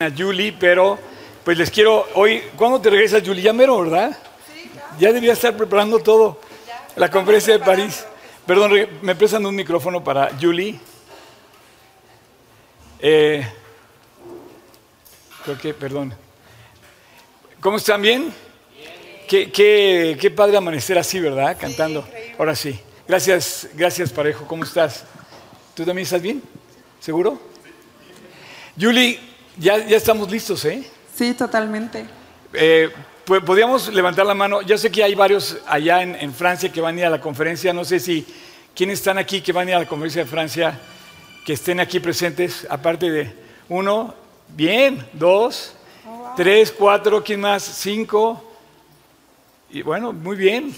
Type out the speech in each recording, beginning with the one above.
a Julie, pero pues les quiero hoy, ¿cuándo te regresas Julie? Ya mero, ¿verdad? Sí, ya. debería estar preparando todo. La conferencia de París. Perdón, me prestan un micrófono para Julie. Eh, creo que, perdón. ¿Cómo están? ¿Bien? Qué, qué, qué padre amanecer así, ¿verdad? Cantando. Ahora sí. Gracias, gracias Parejo. ¿Cómo estás? ¿Tú también estás bien? ¿Seguro? Julie, ya, ya estamos listos, ¿eh? Sí, totalmente. Eh, pues, Podríamos levantar la mano. Yo sé que hay varios allá en, en, Francia que van a ir a la conferencia. No sé si quiénes están aquí que van a ir a la conferencia de Francia, que estén aquí presentes, aparte de uno, bien, dos, oh, wow. tres, cuatro, ¿quién más? Cinco. Y bueno, muy bien.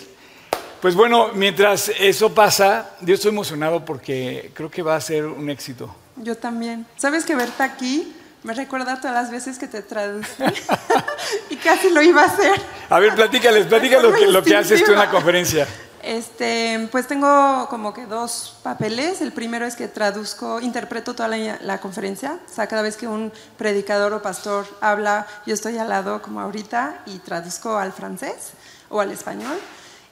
Pues bueno, mientras eso pasa, yo estoy emocionado porque creo que va a ser un éxito. Yo también. ¿Sabes que verte aquí me recuerda todas las veces que te traducí y casi lo iba a hacer. A ver, platícales, platícales lo que, lo que haces tú en la conferencia. Este, pues tengo como que dos papeles. El primero es que traduzco, interpreto toda la, la, conferencia. O sea, cada vez que un predicador o pastor habla, yo estoy al lado como ahorita y traduzco al francés o al español.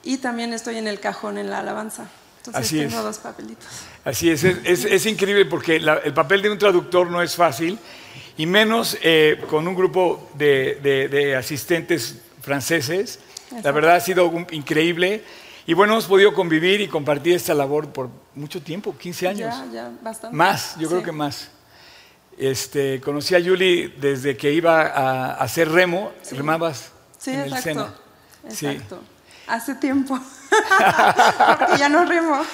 Y también estoy en el cajón en la alabanza. Entonces Así tengo es. dos papelitos. Así es, es, es, es increíble porque la, el papel de un traductor no es fácil y menos eh, con un grupo de, de, de asistentes franceses. Exacto. La verdad ha sido un, increíble. Y bueno, hemos podido convivir y compartir esta labor por mucho tiempo, 15 años. Ya, ya, bastante. Más, yo sí. creo que más. Este, conocí a Julie desde que iba a, a hacer remo, sí. remabas sí, en exacto, el Sena. Exacto. Hace tiempo. Porque ya no remo.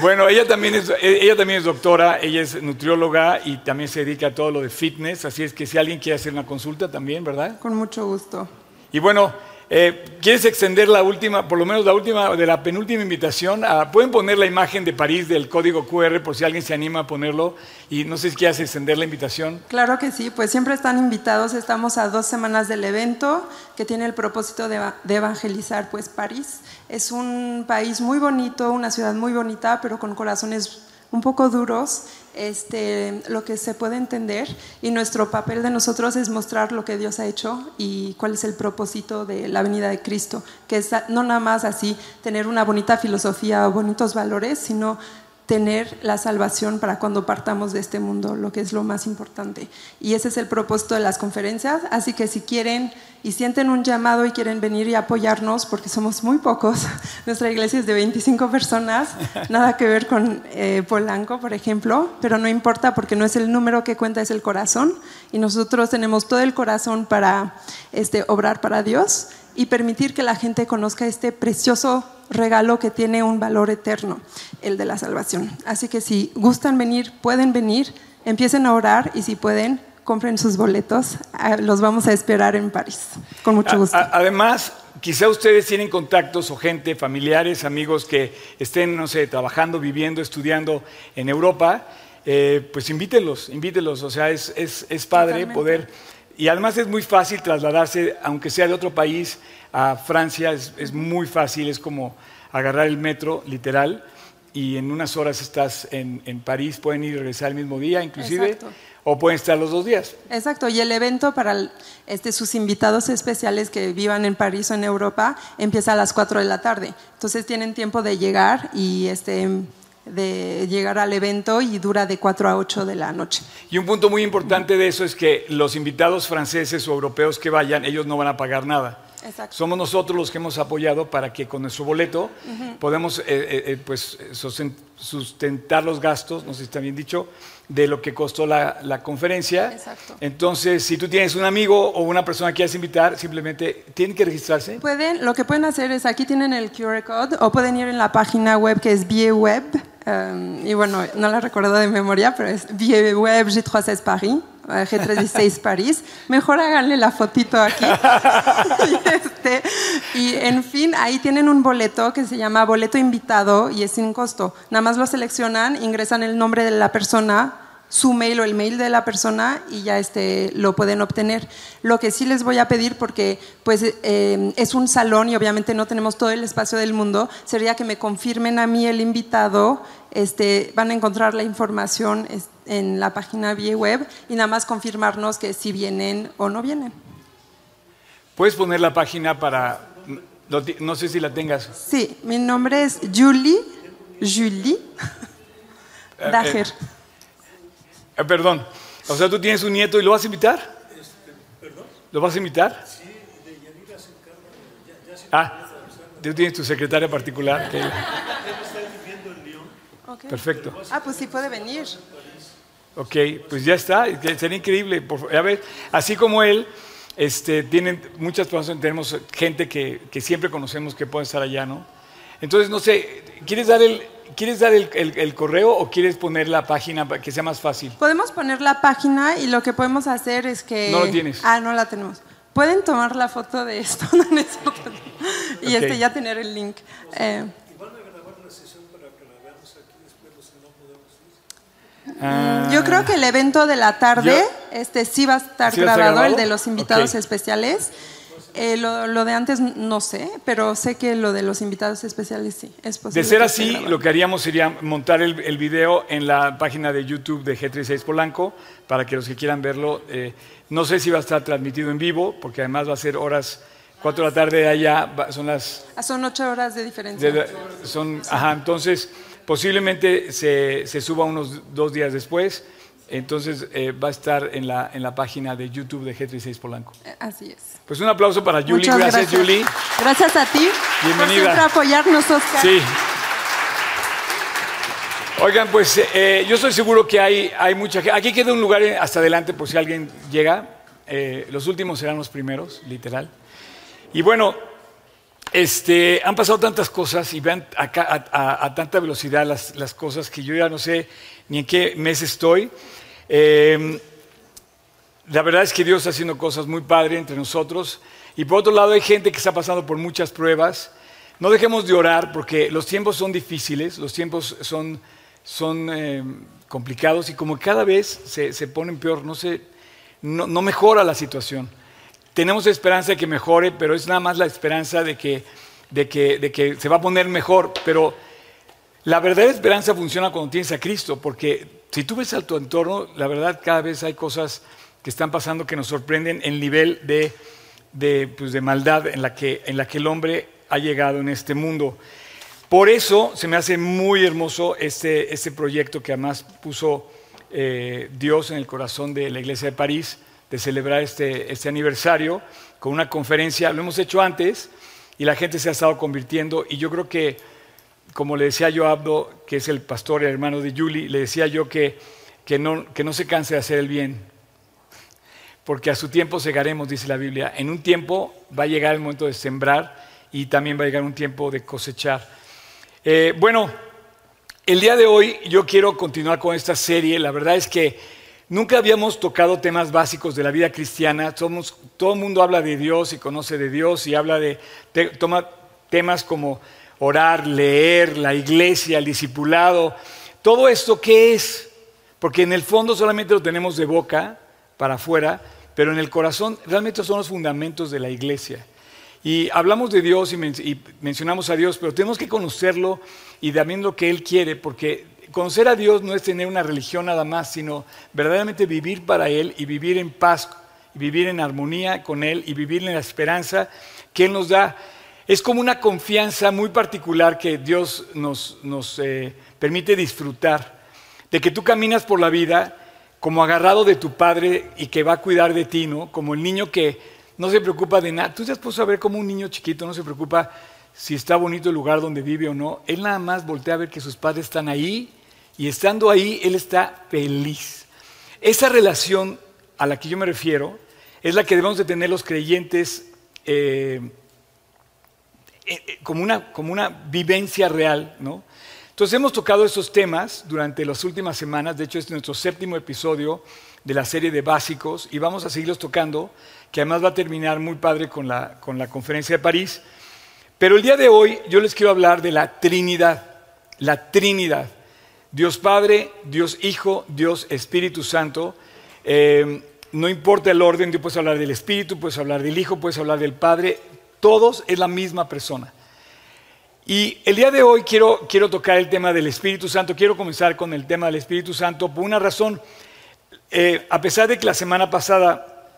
Bueno, ella también, es, ella también es doctora, ella es nutrióloga y también se dedica a todo lo de fitness, así es que si alguien quiere hacer una consulta también, ¿verdad? Con mucho gusto. Y bueno, eh, ¿quieres extender la última, por lo menos la última, de la penúltima invitación? Ah, Pueden poner la imagen de París del código QR por si alguien se anima a ponerlo y no sé si quieres extender la invitación. Claro que sí, pues siempre están invitados, estamos a dos semanas del evento que tiene el propósito de, de evangelizar pues París. Es un país muy bonito, una ciudad muy bonita, pero con corazones un poco duros, este, lo que se puede entender y nuestro papel de nosotros es mostrar lo que Dios ha hecho y cuál es el propósito de la venida de Cristo, que es no nada más así tener una bonita filosofía o bonitos valores, sino tener la salvación para cuando partamos de este mundo, lo que es lo más importante. Y ese es el propósito de las conferencias, así que si quieren y sienten un llamado y quieren venir y apoyarnos, porque somos muy pocos, nuestra iglesia es de 25 personas, nada que ver con eh, Polanco, por ejemplo, pero no importa porque no es el número que cuenta, es el corazón, y nosotros tenemos todo el corazón para este, obrar para Dios y permitir que la gente conozca este precioso regalo que tiene un valor eterno, el de la salvación. Así que si gustan venir, pueden venir, empiecen a orar y si pueden, compren sus boletos. Ah, los vamos a esperar en París, con mucho gusto. Además, quizá ustedes tienen contactos o gente, familiares, amigos que estén, no sé, trabajando, viviendo, estudiando en Europa, eh, pues invítenlos, invítenlos. O sea, es, es, es padre Totalmente. poder... Y además es muy fácil trasladarse, aunque sea de otro país, a Francia es, es, muy fácil, es como agarrar el metro, literal, y en unas horas estás en, en París, pueden ir y regresar el mismo día, inclusive, Exacto. o pueden estar los dos días. Exacto, y el evento para el, este, sus invitados especiales que vivan en París o en Europa empieza a las 4 de la tarde, entonces tienen tiempo de llegar y este, de llegar al evento y dura de 4 a 8 de la noche. Y un punto muy importante de eso es que los invitados franceses o europeos que vayan, ellos no van a pagar nada. Exacto. Somos nosotros los que hemos apoyado para que con nuestro boleto uh -huh. podemos eh, eh, pues, sustentar los gastos, no sé si está bien dicho, de lo que costó la, la conferencia. Exacto. Entonces, si tú tienes un amigo o una persona que quieres invitar, simplemente tienen que registrarse. Pueden, lo que pueden hacer es, aquí tienen el QR code o pueden ir en la página web que es Web. Um, y bueno, no la recuerdo de memoria, pero es Web G36 Paris. G36 París, mejor háganle la fotito aquí. y, este, y, en fin, ahí tienen un boleto que se llama boleto invitado y es sin costo. Nada más lo seleccionan, ingresan el nombre de la persona su mail o el mail de la persona y ya este, lo pueden obtener. Lo que sí les voy a pedir, porque pues, eh, es un salón y obviamente no tenemos todo el espacio del mundo, sería que me confirmen a mí el invitado. Este, van a encontrar la información en la página vía web y nada más confirmarnos que si vienen o no vienen. ¿Puedes poner la página para... No, sé si la tengas. Sí, mi nombre es Julie, Julie eh, eh, Dager. Eh, perdón. O sea, tú tienes un nieto y lo vas a invitar. ¿Perdón? ¿Lo vas a invitar? Sí, de Yanira se encarga. ah, tú tienes tu secretaria particular. Que... Él está viviendo en Lyon. Perfecto. Ah, pues sí puede venir. Ok, pues ya está. Sería increíble. A ver, así como él, este, tienen muchas personas, tenemos gente que, que siempre conocemos que puede estar allá, ¿no? Entonces, no sé, ¿quieres dar el, ¿Quieres dar el, correo o quieres poner la página para que sea más fácil? Podemos poner la página y lo que podemos hacer es que... No lo tienes. Ah, no la tenemos. Pueden tomar la foto de esto y este, ya tener el link. Eh, ah. Yo creo que el evento de la tarde, este sí va a estar grabado, el de los invitados especiales. Eh, lo, de antes no sé, pero sé que lo de los invitados especiales sí, es posible. De ser así, lo que haríamos sería montar el, el, video en la página de YouTube de G36 Polanco para que los que quieran verlo, eh, no sé si va a estar transmitido en vivo, porque además va a ser horas 4 de la tarde de allá, son las... Ah, son 8 horas de diferencia. son, ajá, entonces posiblemente se, se suba unos dos días después. Entonces eh, va a estar en la, en la página de YouTube de G36 Polanco. Eh, así es. Pues un aplauso para Julie. Gracias, gracias, Julie. Gracias a ti. Bienvenida. Por siempre apoyarnos, Oscar. Sí. Oigan, pues eh, yo estoy seguro que hay, hay mucha gente. Aquí queda un lugar hasta adelante por si alguien llega. los últimos serán los primeros, literal. Y bueno, este, han pasado tantas cosas y vean acá a, tanta velocidad las, cosas que yo ya no sé ni en qué mes estoy. Em, la verdad es que Dios está haciendo cosas muy padres entre nosotros. Y por otro lado hay gente que está pasando por muchas pruebas. No dejemos de orar porque los tiempos son difíciles, los tiempos son, em, complicados y como cada vez se, se ponen peor, no, se, no, mejora la situación. Tenemos esperanza de que mejore, pero es nada más la esperanza de que, de que, de que se va a poner mejor. Pero la verdadera esperanza funciona cuando tienes a Cristo, porque si tú ves a tu entorno, la verdad cada vez hay cosas que están pasando que nos sorprenden el nivel de, de, pues, de maldad en la, que, en la que el hombre ha llegado en este mundo. Por eso se me hace muy hermoso este, este proyecto que además puso eh, Dios en el corazón de la Iglesia de París, de celebrar este, este aniversario con una conferencia. Lo hemos hecho antes y la gente se ha estado convirtiendo y yo creo que como le decía yo a Abdo, que es el pastor y hermano de Julie, le decía yo que, que, no, que no se canse de hacer el bien, porque a su tiempo segaremos, dice la Biblia. En un tiempo va a llegar el momento de sembrar y también va a llegar un tiempo de cosechar. Eh, bueno, el día de hoy yo quiero continuar con esta serie. La verdad es que nunca habíamos tocado temas básicos de la vida cristiana. Somos, todo el mundo habla de Dios y conoce de Dios y habla de, toma temas como orar, leer, la iglesia, el discipulado, todo esto qué es? Porque en el fondo solamente lo tenemos de boca para afuera, pero en el corazón realmente son los fundamentos de la iglesia. Y hablamos de Dios y, mencionamos a Dios, pero tenemos que conocerlo y también lo que Él quiere, porque conocer a Dios no es tener una religión nada más, sino verdaderamente vivir para Él y vivir en paz, y vivir en armonía con Él y vivir en la esperanza que Él nos da. Es como una confianza muy particular que Dios nos, eh, permite disfrutar, de que tú caminas por la vida como agarrado de tu padre y que va a cuidar de ti, ¿no? Como el niño que no se preocupa de nada. Tú te has puesto a ver como un niño chiquito no se preocupa si está bonito el lugar donde vive o no. Él nada más voltea a ver que sus padres están ahí y estando ahí, él está feliz. Esa relación a la que yo me refiero es la que debemos de tener los creyentes eh, eh, eh, como, una, como una vivencia real, ¿no? Entonces hemos tocado esos temas durante las últimas semanas, de hecho este es nuestro séptimo episodio de la serie de básicos y vamos a seguirlos tocando, que además va a terminar muy padre con la, con la conferencia de París. Pero el día de hoy yo les quiero hablar de la Trinidad, la Trinidad. Dios Padre, Dios Hijo, Dios Espíritu Santo. Eh, no importa el orden, tú puedes hablar del Espíritu, puedes hablar del Hijo, puedes hablar del Padre, todos es la misma persona. Y el día de hoy quiero, quiero tocar el tema del Espíritu Santo, quiero comenzar con el tema del Espíritu Santo por una razón. Eh, a pesar de que la semana pasada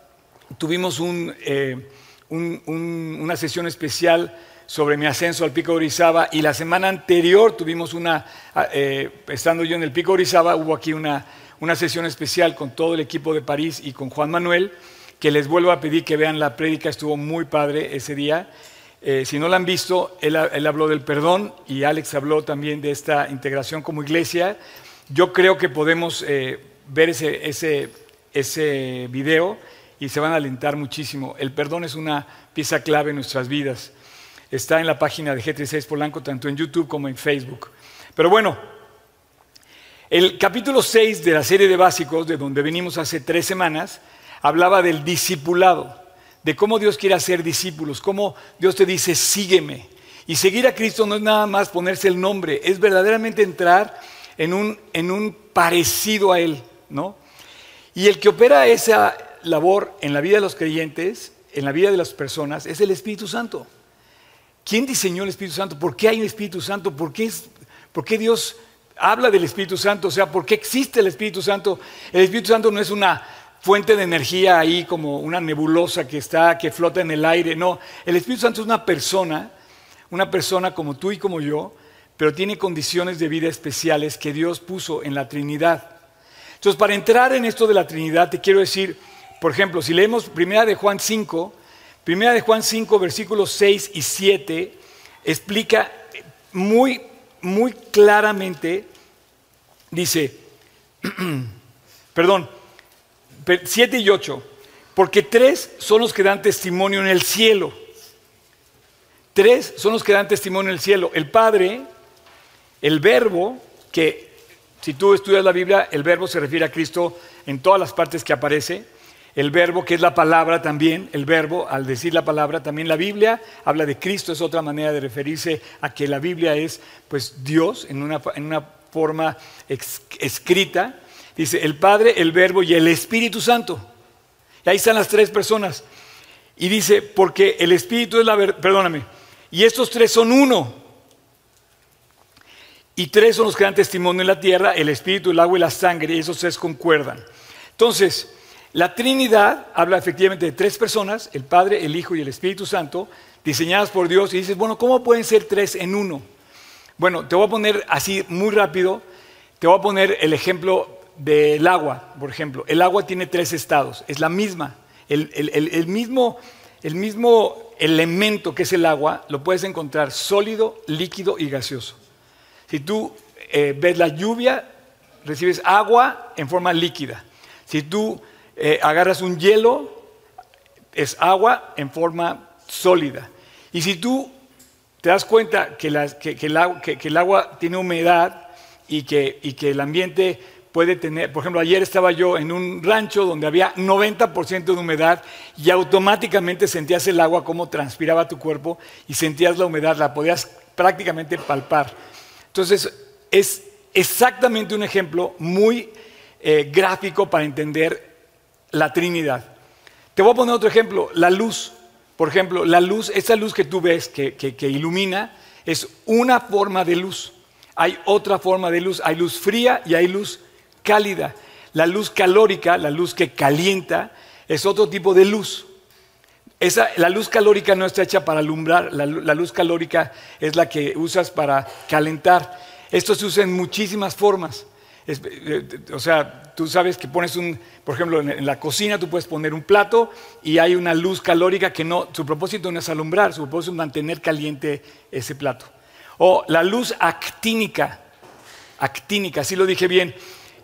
tuvimos eh, una sesión especial sobre mi ascenso al Pico Orizaba y la semana anterior tuvimos una, eh, estando yo en el Pico Orizaba, hubo aquí una, una sesión especial con todo el equipo de París y con Juan Manuel, que les vuelvo a pedir que vean la prédica, estuvo muy padre ese día. Eh, si no la han visto, él, habló del perdón y Alex habló también de esta integración como iglesia. Yo creo que podemos eh, ver ese, ese, ese video y se van a alentar muchísimo. El perdón es una pieza clave en nuestras vidas. Está en la página de G36 Polanco, tanto en YouTube como en Facebook. Pero bueno, el capítulo 6 de la serie de básicos, de donde venimos hace tres semanas, hablaba del discipulado, de cómo Dios quiere hacer discípulos, cómo Dios te dice, sígueme. Y seguir a Cristo no es nada más ponerse el nombre, es verdaderamente entrar en un, en un parecido a Él, ¿no? Y el que opera esa labor en la vida de los creyentes, en la vida de las personas, es el Espíritu Santo. ¿Quién diseñó el Espíritu Santo? ¿Por qué hay un Espíritu Santo? ¿Por qué, Dios habla del Espíritu Santo? O sea, ¿por qué existe el Espíritu Santo? El Espíritu Santo no es una fuente de energía ahí como una nebulosa que está, que flota en el aire. No, el Espíritu Santo es una persona, una persona como tú y como yo, pero tiene condiciones de vida especiales que Dios puso en la Trinidad. Entonces, para entrar en esto de la Trinidad, te quiero decir, por ejemplo, si leemos Primera de Juan 5, Primera de Juan 5, versículos 6 y 7, explica muy, muy claramente, dice, perdón, 7 y 8, porque tres son los que dan testimonio en el cielo. Tres son los que dan testimonio en el cielo. El Padre, el Verbo, que si tú estudias la Biblia, el Verbo se refiere a Cristo en todas las partes que aparece el verbo que es la palabra también, el verbo al decir la palabra, también la Biblia habla de Cristo, es otra manera de referirse a que la Biblia es pues Dios en una, en una forma escrita. Dice el Padre, el verbo y el Espíritu Santo. Y ahí están las tres personas. Y dice, porque el Espíritu es la verdad, perdóname, y estos tres son uno. Y tres son los que dan testimonio en la tierra, el Espíritu, el agua y la sangre, y esos tres concuerdan. Entonces, la Trinidad habla efectivamente de tres personas, el Padre, el Hijo y el Espíritu Santo, diseñadas por Dios. Y dices, bueno, ¿cómo pueden ser tres en uno? Bueno, te voy a poner así muy rápido, te voy a poner el ejemplo del agua, por ejemplo. El agua tiene tres estados, es la misma. El, mismo, el mismo elemento que es el agua lo puedes encontrar sólido, líquido y gaseoso. Si tú eh, ves la lluvia, recibes agua en forma líquida. Si tú eh, agarras un hielo, es agua en forma sólida. Y si tú te das cuenta que, el, agua, tiene humedad y que, el ambiente puede tener, por ejemplo, ayer estaba yo en un rancho donde había 90% de humedad y automáticamente sentías el agua como transpiraba tu cuerpo y sentías la humedad, la podías prácticamente palpar. Entonces, es exactamente un ejemplo muy eh, gráfico para entender la Trinidad. Te voy a poner otro ejemplo, la luz. Por ejemplo, la luz, esa luz que tú ves que, que, ilumina, es una forma de luz. Hay otra forma de luz, hay luz fría y hay luz cálida. La luz calórica, la luz que calienta, es otro tipo de luz. Esa, la luz calórica no está hecha para alumbrar, la, la, luz calórica es la que usas para calentar. Esto se usa en muchísimas formas. Eh, o sea, tú sabes que pones un, por ejemplo, en, la cocina tú puedes poner un plato y hay una luz calórica que no, su propósito no es alumbrar, su propósito es mantener caliente ese plato. O la luz actínica, actínica, así lo dije bien,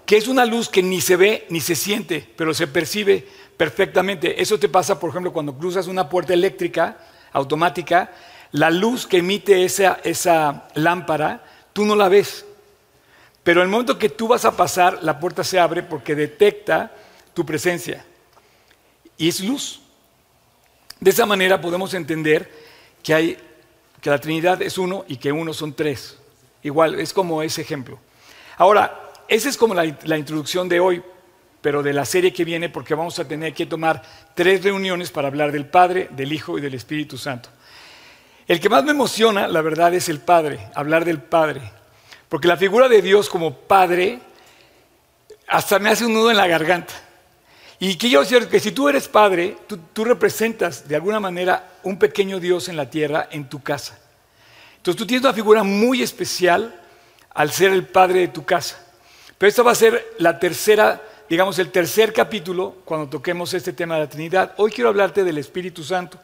que es una luz que ni se ve ni se siente, pero se percibe perfectamente. Eso te pasa, por ejemplo, cuando cruzas una puerta eléctrica automática, la luz que emite esa, esa lámpara, tú no la ves, pero el momento que tú vas a pasar, la puerta se abre porque detecta tu presencia. Y es luz. De esa manera podemos entender que, hay, que la Trinidad es uno y que uno son tres. Igual, es como ese ejemplo. Ahora, esa es como la, la introducción de hoy, pero de la serie que viene, porque vamos a tener que tomar tres reuniones para hablar del Padre, del Hijo y del Espíritu Santo. El que más me emociona, la verdad, es el Padre, hablar del Padre. Porque la figura de Dios como Padre hasta me hace un nudo en la garganta. Y quiero decir que si tú eres padre, tú, representas de alguna manera un pequeño Dios en la tierra, en tu casa. Entonces tú tienes una figura muy especial al ser el padre de tu casa. Pero esta va a ser la tercera, digamos, el tercer capítulo cuando toquemos este tema de la Trinidad. Hoy quiero hablarte del Espíritu Santo.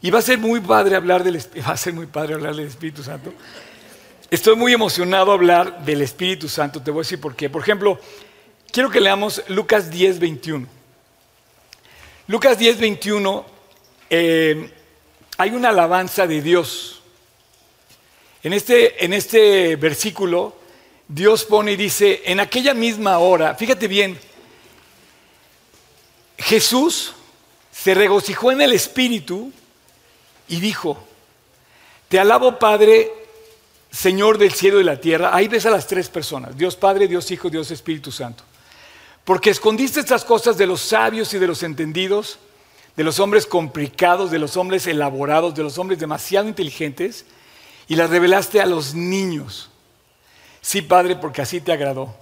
Y va a ser muy padre hablar va a ser muy padre hablar del Espíritu Santo. Estoy muy emocionado a hablar del Espíritu Santo. Te voy a decir por qué. Por ejemplo, Quiero que leamos Lucas 10, 21. Lucas 10, 21, eh, hay una alabanza de Dios. En este, en este versículo, Dios pone y dice, en aquella misma hora, fíjate bien, Jesús se regocijó en el Espíritu y dijo, te alabo Padre, Señor del cielo y la tierra. Ahí ves a las tres personas, Dios Padre, Dios Hijo, Dios Espíritu Santo. Porque escondiste estas cosas de los sabios y de los entendidos, de los hombres complicados, de los hombres elaborados, de los hombres demasiado inteligentes, y las revelaste a los niños. Sí, Padre, porque así te agradó.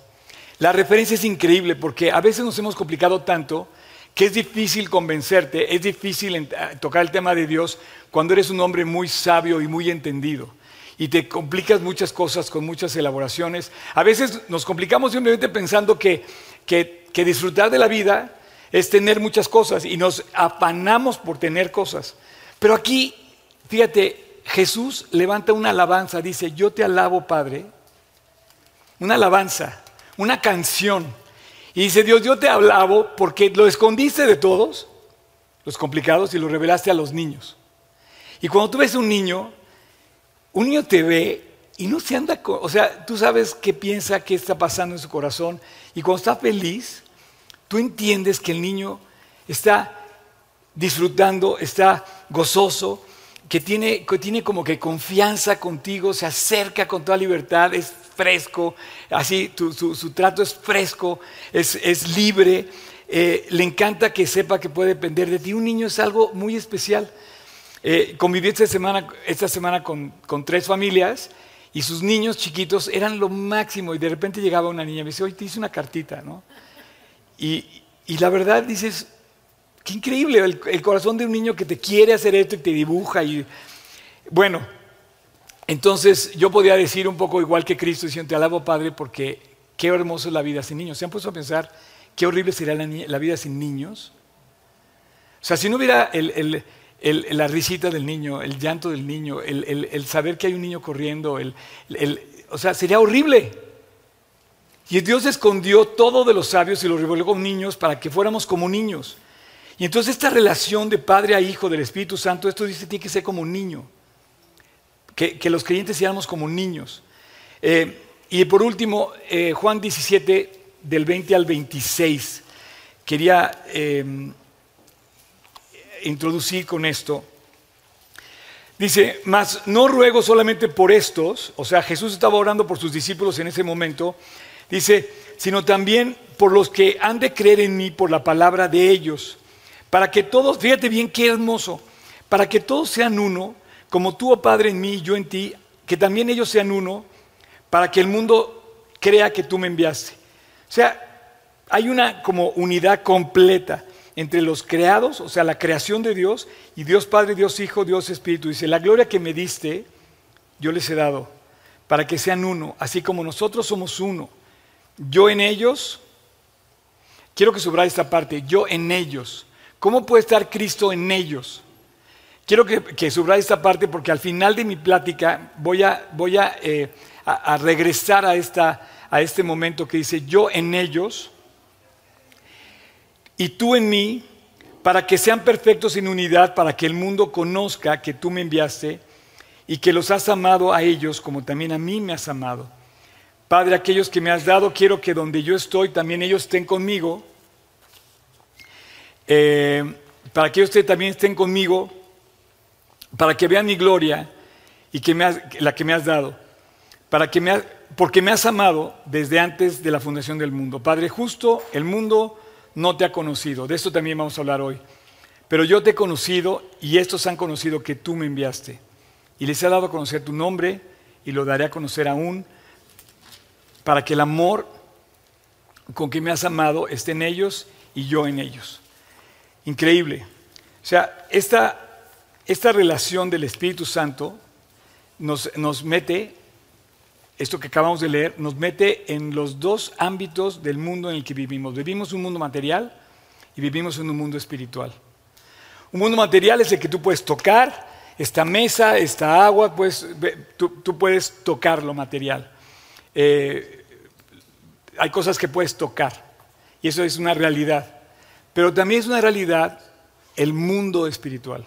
La referencia es increíble porque a veces nos hemos complicado tanto que es difícil convencerte, es difícil tocar el tema de Dios cuando eres un hombre muy sabio y muy entendido. Y te complicas muchas cosas con muchas elaboraciones. A veces nos complicamos simplemente pensando que que, disfrutar de la vida es tener muchas cosas y nos afanamos por tener cosas. Pero aquí, fíjate, Jesús levanta una alabanza, dice, yo te alabo, Padre. Una alabanza, una canción. Y dice, Dios, yo te alabo porque lo escondiste de todos, los complicados, y lo revelaste a los niños. Y cuando tú ves un niño, un niño te ve y no se anda, o sea, tú sabes qué piensa, qué está pasando en su corazón. Y cuando está feliz, tú entiendes que el niño está disfrutando, está gozoso, que tiene, que tiene como que confianza contigo, se acerca con toda libertad, es fresco, así su, trato es fresco, es, libre, eh, le encanta que sepa que puede depender de ti. Un niño es algo muy especial. Eh, conviví esta semana, esta semana con, con tres familias y sus niños chiquitos eran lo máximo. Y de repente llegaba una niña y me dice, oye, te hice una cartita, ¿no? Y, la verdad dices, qué increíble el, corazón de un niño que te quiere hacer esto y te dibuja. Y bueno, entonces yo podía decir un poco igual que Cristo diciendo, te alabo Padre porque qué hermoso es la vida sin niños. ¿Se han puesto a pensar qué horrible sería la, vida sin niños? O sea, si no hubiera el la risita del niño, el llanto del niño, el, saber que hay un niño corriendo, o sea, sería horrible. Y Dios escondió todo de los sabios y lo revolvió con niños para que fuéramos como niños. Y entonces esta relación de padre a hijo del Espíritu Santo, esto dice tiene que ser como un niño. Que, los creyentes seamos como niños. Eh, y por último, eh, Juan 17, del 20 al 26. Quería eh, introducir con esto. Dice, mas no ruego solamente por estos, o sea, Jesús estaba orando por sus discípulos en ese momento, dice, sino también por los que han de creer en mí por la palabra de ellos, para que todos, fíjate bien qué hermoso, para que todos sean uno, como tú, oh Padre, en mí y yo en ti, que también ellos sean uno, para que el mundo crea que tú me enviaste. O sea, hay una como unidad completa entre los creados, o sea, la creación de Dios, y Dios Padre, Dios Hijo, Dios Espíritu. Dice, la gloria que me diste, yo les he dado, para que sean uno, así como nosotros somos uno. Yo en ellos, quiero que subraye esta parte, yo en ellos. ¿Cómo puede estar Cristo en ellos? Quiero que, que subraye esta parte porque al final de mi plática voy a, voy a, eh, regresar a, esta, a este momento que dice, yo en ellos y tú en mí, para que sean perfectos en unidad, para que el mundo conozca que tú me enviaste y que los has amado a ellos como también a mí me has amado. Padre, aquellos que me has dado, quiero que donde yo estoy, también ellos estén conmigo, eh, para que ellos también estén conmigo, para que vean mi gloria y que me la que me has dado, para que me porque me has amado desde antes de la fundación del mundo. Padre, justo el mundo no te ha conocido. De esto también vamos a hablar hoy. Pero yo te he conocido y estos han conocido que tú me enviaste. Y les he dado a conocer tu nombre y lo daré a conocer aún para que el amor con que me has amado esté en ellos y yo en ellos. Increíble. O sea, esta, esta relación del Espíritu Santo nos, nos mete, esto que acabamos de leer, nos mete en los dos ámbitos del mundo en el que vivimos. Vivimos un mundo material y vivimos en un mundo espiritual. Un mundo material es el que tú puedes tocar, esta mesa, esta agua, pues, tú, puedes tocar lo material. Eh, hay cosas que puedes tocar y eso es una realidad. Pero también es una realidad el mundo espiritual.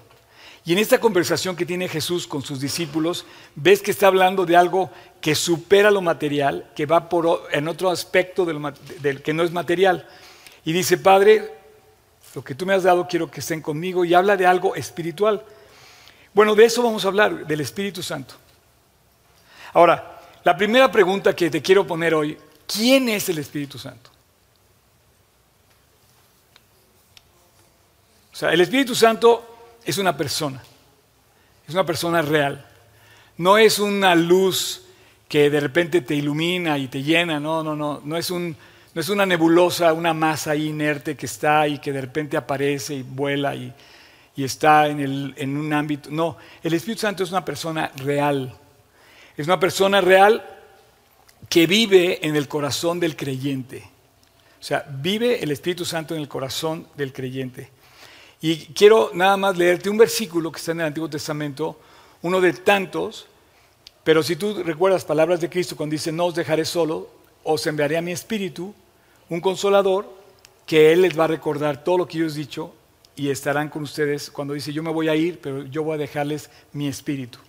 Y en esta conversación que tiene Jesús con sus discípulos, ves que está hablando de algo que supera lo material, que va por, en otro aspecto del, que no es material. Y dice, Padre, lo que tú me has dado quiero que estén conmigo y habla de algo espiritual. Bueno, de eso vamos a hablar, del Espíritu Santo. Ahora, la primera pregunta que te quiero poner hoy, ¿quién es el Espíritu Santo? O sea, el Espíritu Santo es una persona, es una persona real. No es una luz que de repente te ilumina y te llena, no, no, no, no es, un, no es una nebulosa, una masa inerte que está y que de repente aparece y vuela y, y está en, el, en un ámbito. No, el Espíritu Santo es una persona real. Es una persona real que vive en el corazón del creyente. O sea, vive el Espíritu Santo en el corazón del creyente. Y quiero nada más leerte un versículo que está en el Antiguo Testamento, uno de tantos, pero si tú recuerdas palabras de Cristo cuando dice, no os dejaré solo, os enviaré a mi espíritu, un consolador, que Él les va a recordar todo lo que yo os he dicho y estarán con ustedes cuando dice, yo me voy a ir, pero yo voy a dejarles mi espíritu.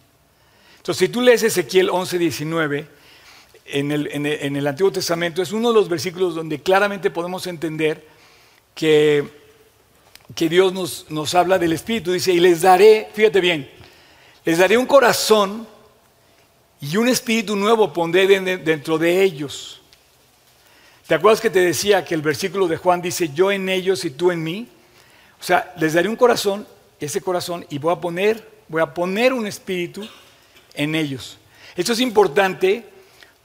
Entonces, si tú lees Ezequiel 11, 19, en el, en el Antiguo Testamento, es uno de los versículos donde claramente podemos entender que que Dios nos, nos habla del Espíritu. Dice, y les daré, fíjate bien, les daré un corazón y un espíritu nuevo pondré dentro de ellos. ¿Te acuerdas que te decía que el versículo de Juan dice, yo en ellos y tú en mí? O sea, les daré un corazón, ese corazón, y voy a poner, voy a poner un espíritu en ellos. Esto es importante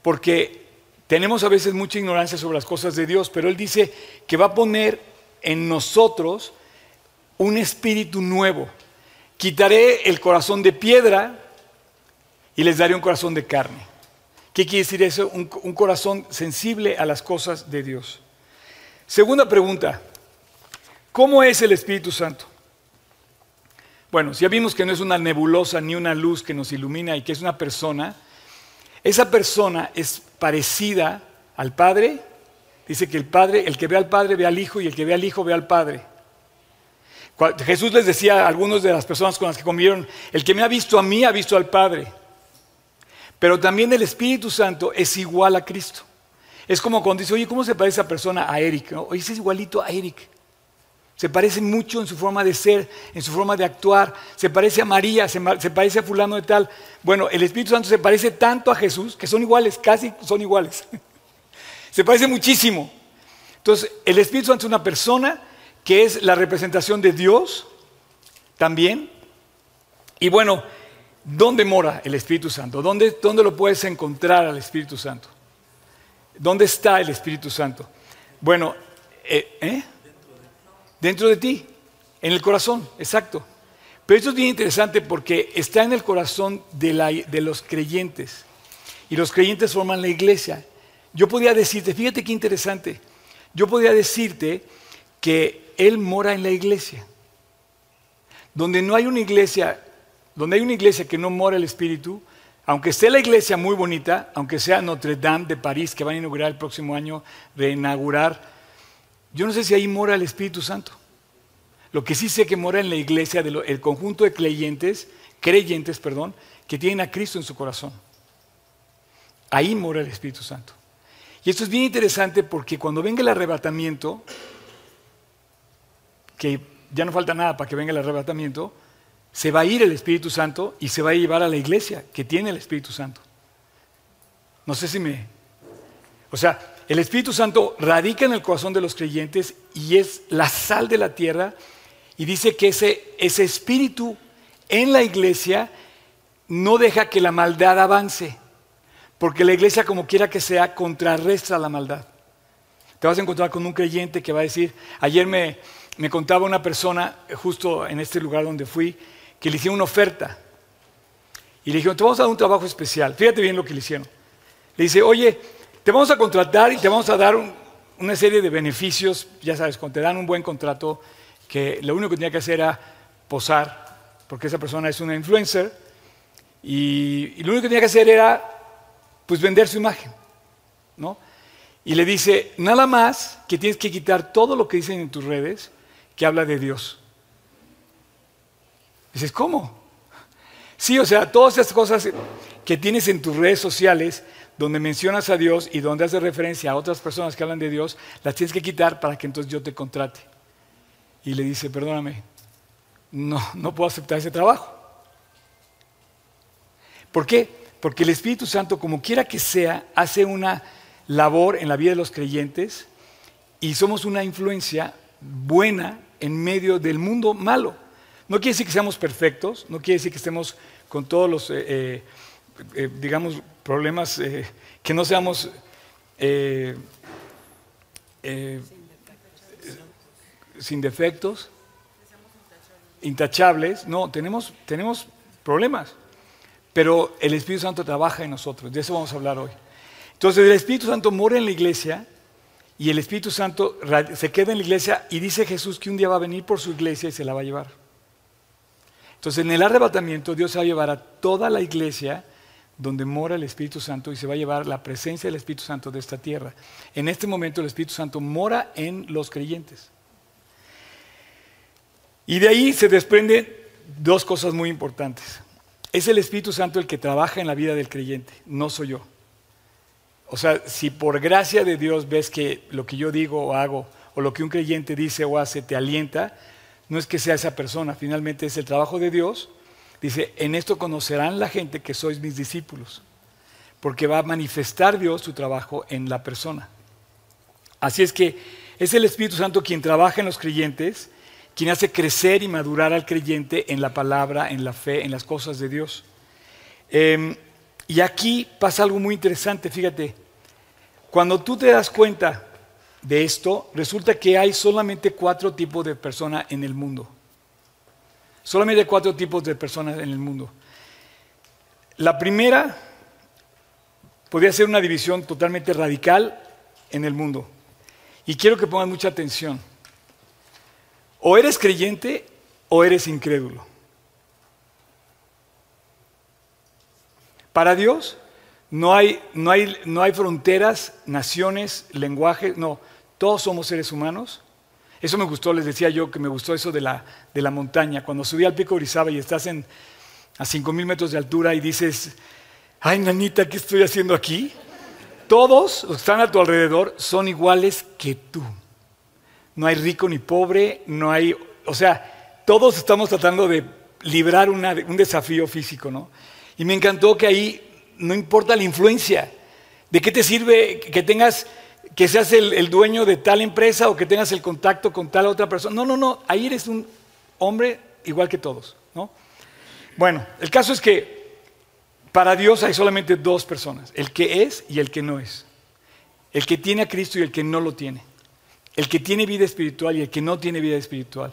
porque tenemos a veces mucha ignorancia sobre las cosas de Dios, pero Él dice que va a poner en nosotros un espíritu nuevo. Quitaré el corazón de piedra y les daré un corazón de carne. ¿Qué quiere decir eso? Un, corazón sensible a las cosas de Dios. Segunda pregunta, ¿cómo es el Espíritu Santo? Bueno, si ya vimos que no es una nebulosa ni una luz que nos ilumina y que es una persona, esa persona es parecida al Padre. Dice que el Padre, el que ve al Padre ve al Hijo y el que ve al Hijo ve al Padre. Jesús les decía a algunos de las personas con las que convivieron, el que me ha visto a mí ha visto al Padre. Pero también el Espíritu Santo es igual a Cristo. Es como cuando dice, oye, ¿cómo se parece esa persona a Eric? Oye, es igualito a Eric. Se parece mucho en su forma de ser, en su forma de actuar. Se parece a María, se, se parece a fulano de tal. Bueno, el Espíritu Santo se parece tanto a Jesús que son iguales, casi son iguales. se parece muchísimo. Entonces, el Espíritu Santo es una persona que es la representación de Dios también. Y bueno, ¿dónde mora el Espíritu Santo? ¿Dónde, dónde lo puedes encontrar al Espíritu Santo? ¿Dónde está el Espíritu Santo? Bueno, eh, ¿eh? dentro de ti, en el corazón, exacto. Pero esto es bien interesante porque está en el corazón de, de los creyentes. Y los creyentes forman la iglesia. Yo podría decirte, fíjate qué interesante, yo podría decirte que él mora en la iglesia. Donde no hay una iglesia, donde hay una iglesia que no mora el Espíritu, aunque esté la iglesia muy bonita, aunque sea Notre Dame de París, que van a inaugurar el próximo año, reinaugurar, yo no sé si ahí mora el Espíritu Santo. Lo que sí sé que mora en la iglesia, el conjunto de creyentes, creyentes, perdón, que tienen a Cristo en su corazón. Ahí mora el Espíritu Santo. Y esto es bien interesante porque cuando venga el arrebatamiento, que ya no falta nada para que venga el arrebatamiento, se va a ir el Espíritu Santo y se va a llevar a la iglesia que tiene el Espíritu Santo. No sé si me... O sea, el Espíritu Santo radica en el corazón de los creyentes y es la sal de la tierra y dice que ese, ese espíritu en la iglesia no deja que la maldad avance, porque la iglesia como quiera que sea contrarresta la maldad. Te vas a encontrar con un creyente que va a decir, ayer me, me contaba una persona justo en este lugar donde fui, que le hicieron una oferta. Y le dijeron, te vamos a dar un trabajo especial. Fíjate bien lo que le hicieron. Le dice, oye, te vamos a contratar y te vamos a dar una serie de beneficios, ya sabes, cuando te dan un buen contrato, que lo único que tenía que hacer era posar, porque esa persona es una influencer, y, lo único que tenía que hacer era pues vender su imagen, ¿no? Y le dice, nada más que tienes que quitar todo lo que dicen en tus redes que habla de Dios. Dices, ¿cómo? Sí, o sea, todas esas cosas que tienes en tus redes sociales, donde mencionas a Dios y donde haces referencia a otras personas que hablan de Dios, las tienes que quitar para que entonces yo te contrate. Y le dice, perdóname, no, no puedo aceptar ese trabajo. ¿Por qué? Porque el Espíritu Santo, como quiera que sea, hace una labor en la vida de los creyentes y somos una influencia buena en medio del mundo malo. No quiere decir que seamos perfectos, no quiere decir que estemos con todos los, eh, eh, eh, digamos, problemas, que no seamos sin defectos, intachables. No, tenemos, tenemos problemas. Pero el Espíritu Santo trabaja en nosotros, de eso vamos a hablar hoy. Entonces el Espíritu Santo mora en la iglesia y el Espíritu Santo se queda en la iglesia y dice Jesús que un día va a venir por su iglesia y se la va a llevar. Entonces en el arrebatamiento Dios se va a llevar a toda la iglesia donde mora el Espíritu Santo y se va a llevar la presencia del Espíritu Santo de esta tierra. En este momento el Espíritu Santo mora en los creyentes. Y de ahí se desprenden dos cosas muy importantes. Es el Espíritu Santo el que trabaja en la vida del creyente, no soy yo. O sea, si por gracia de Dios ves que lo que yo digo o hago, o lo que un creyente dice o hace te alienta, no es que sea esa persona, finalmente es el trabajo de Dios. Dice, en esto conocerán la gente que sois mis discípulos, porque va a manifestar Dios su trabajo en la persona. Así es que es el Espíritu Santo quien trabaja en los creyentes quien hace crecer y madurar al creyente en la palabra, en la fe, en las cosas de Dios. Em, y aquí pasa algo muy interesante, fíjate, cuando tú te das cuenta de esto, resulta que hay solamente cuatro tipos de personas en el mundo. Solamente cuatro tipos de personas en el mundo. La primera podría ser una división totalmente radical en el mundo. Y quiero que pongan mucha atención. O eres creyente o eres incrédulo. Para Dios no hay, no hay, no hay fronteras, naciones, lenguajes, no, todos somos seres humanos. Eso me gustó, les decía yo que me gustó eso de la, de la montaña. Cuando subí al pico Orizaba y estás en, a 5.000 metros de altura y dices, ay nanita, ¿qué estoy haciendo aquí? Todos los que están a tu alrededor son iguales que tú no hay rico ni pobre, no hay, o sea, todos estamos tratando de librar un desafío físico, ¿no? Y me encantó que ahí no importa la influencia, ¿de qué te sirve que tengas, que seas el, dueño de tal empresa o que tengas el contacto con tal otra persona? No, no, no, ahí eres un hombre igual que todos, ¿no? Bueno, el caso es que para Dios hay solamente dos personas, el que es y el que no es. El que tiene a Cristo y el que no lo tiene. El que tiene vida espiritual y el que no tiene vida espiritual.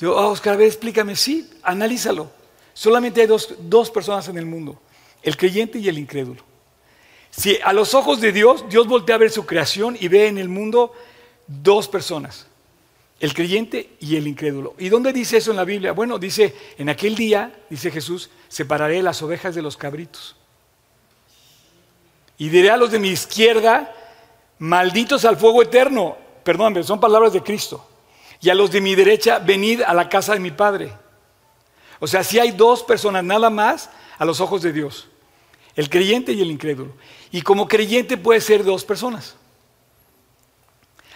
Yo, oh, Oscar, a ver, explícame. Sí, analízalo. Solamente hay dos, dos personas en el mundo, el creyente y el incrédulo. Si a los ojos de Dios, Dios voltea a ver su creación y ve en el mundo dos personas, el creyente y el incrédulo. ¿Y dónde dice eso en la Biblia? Bueno, dice, en aquel día, dice Jesús, separaré las ovejas de los cabritos. Y diré a los de mi izquierda, malditos al fuego eterno perdón, son palabras de Cristo. Y a los de mi derecha, venid a la casa de mi Padre. O sea, si hay dos personas nada más a los ojos de Dios, el creyente y el incrédulo. Y como creyente puede ser dos personas.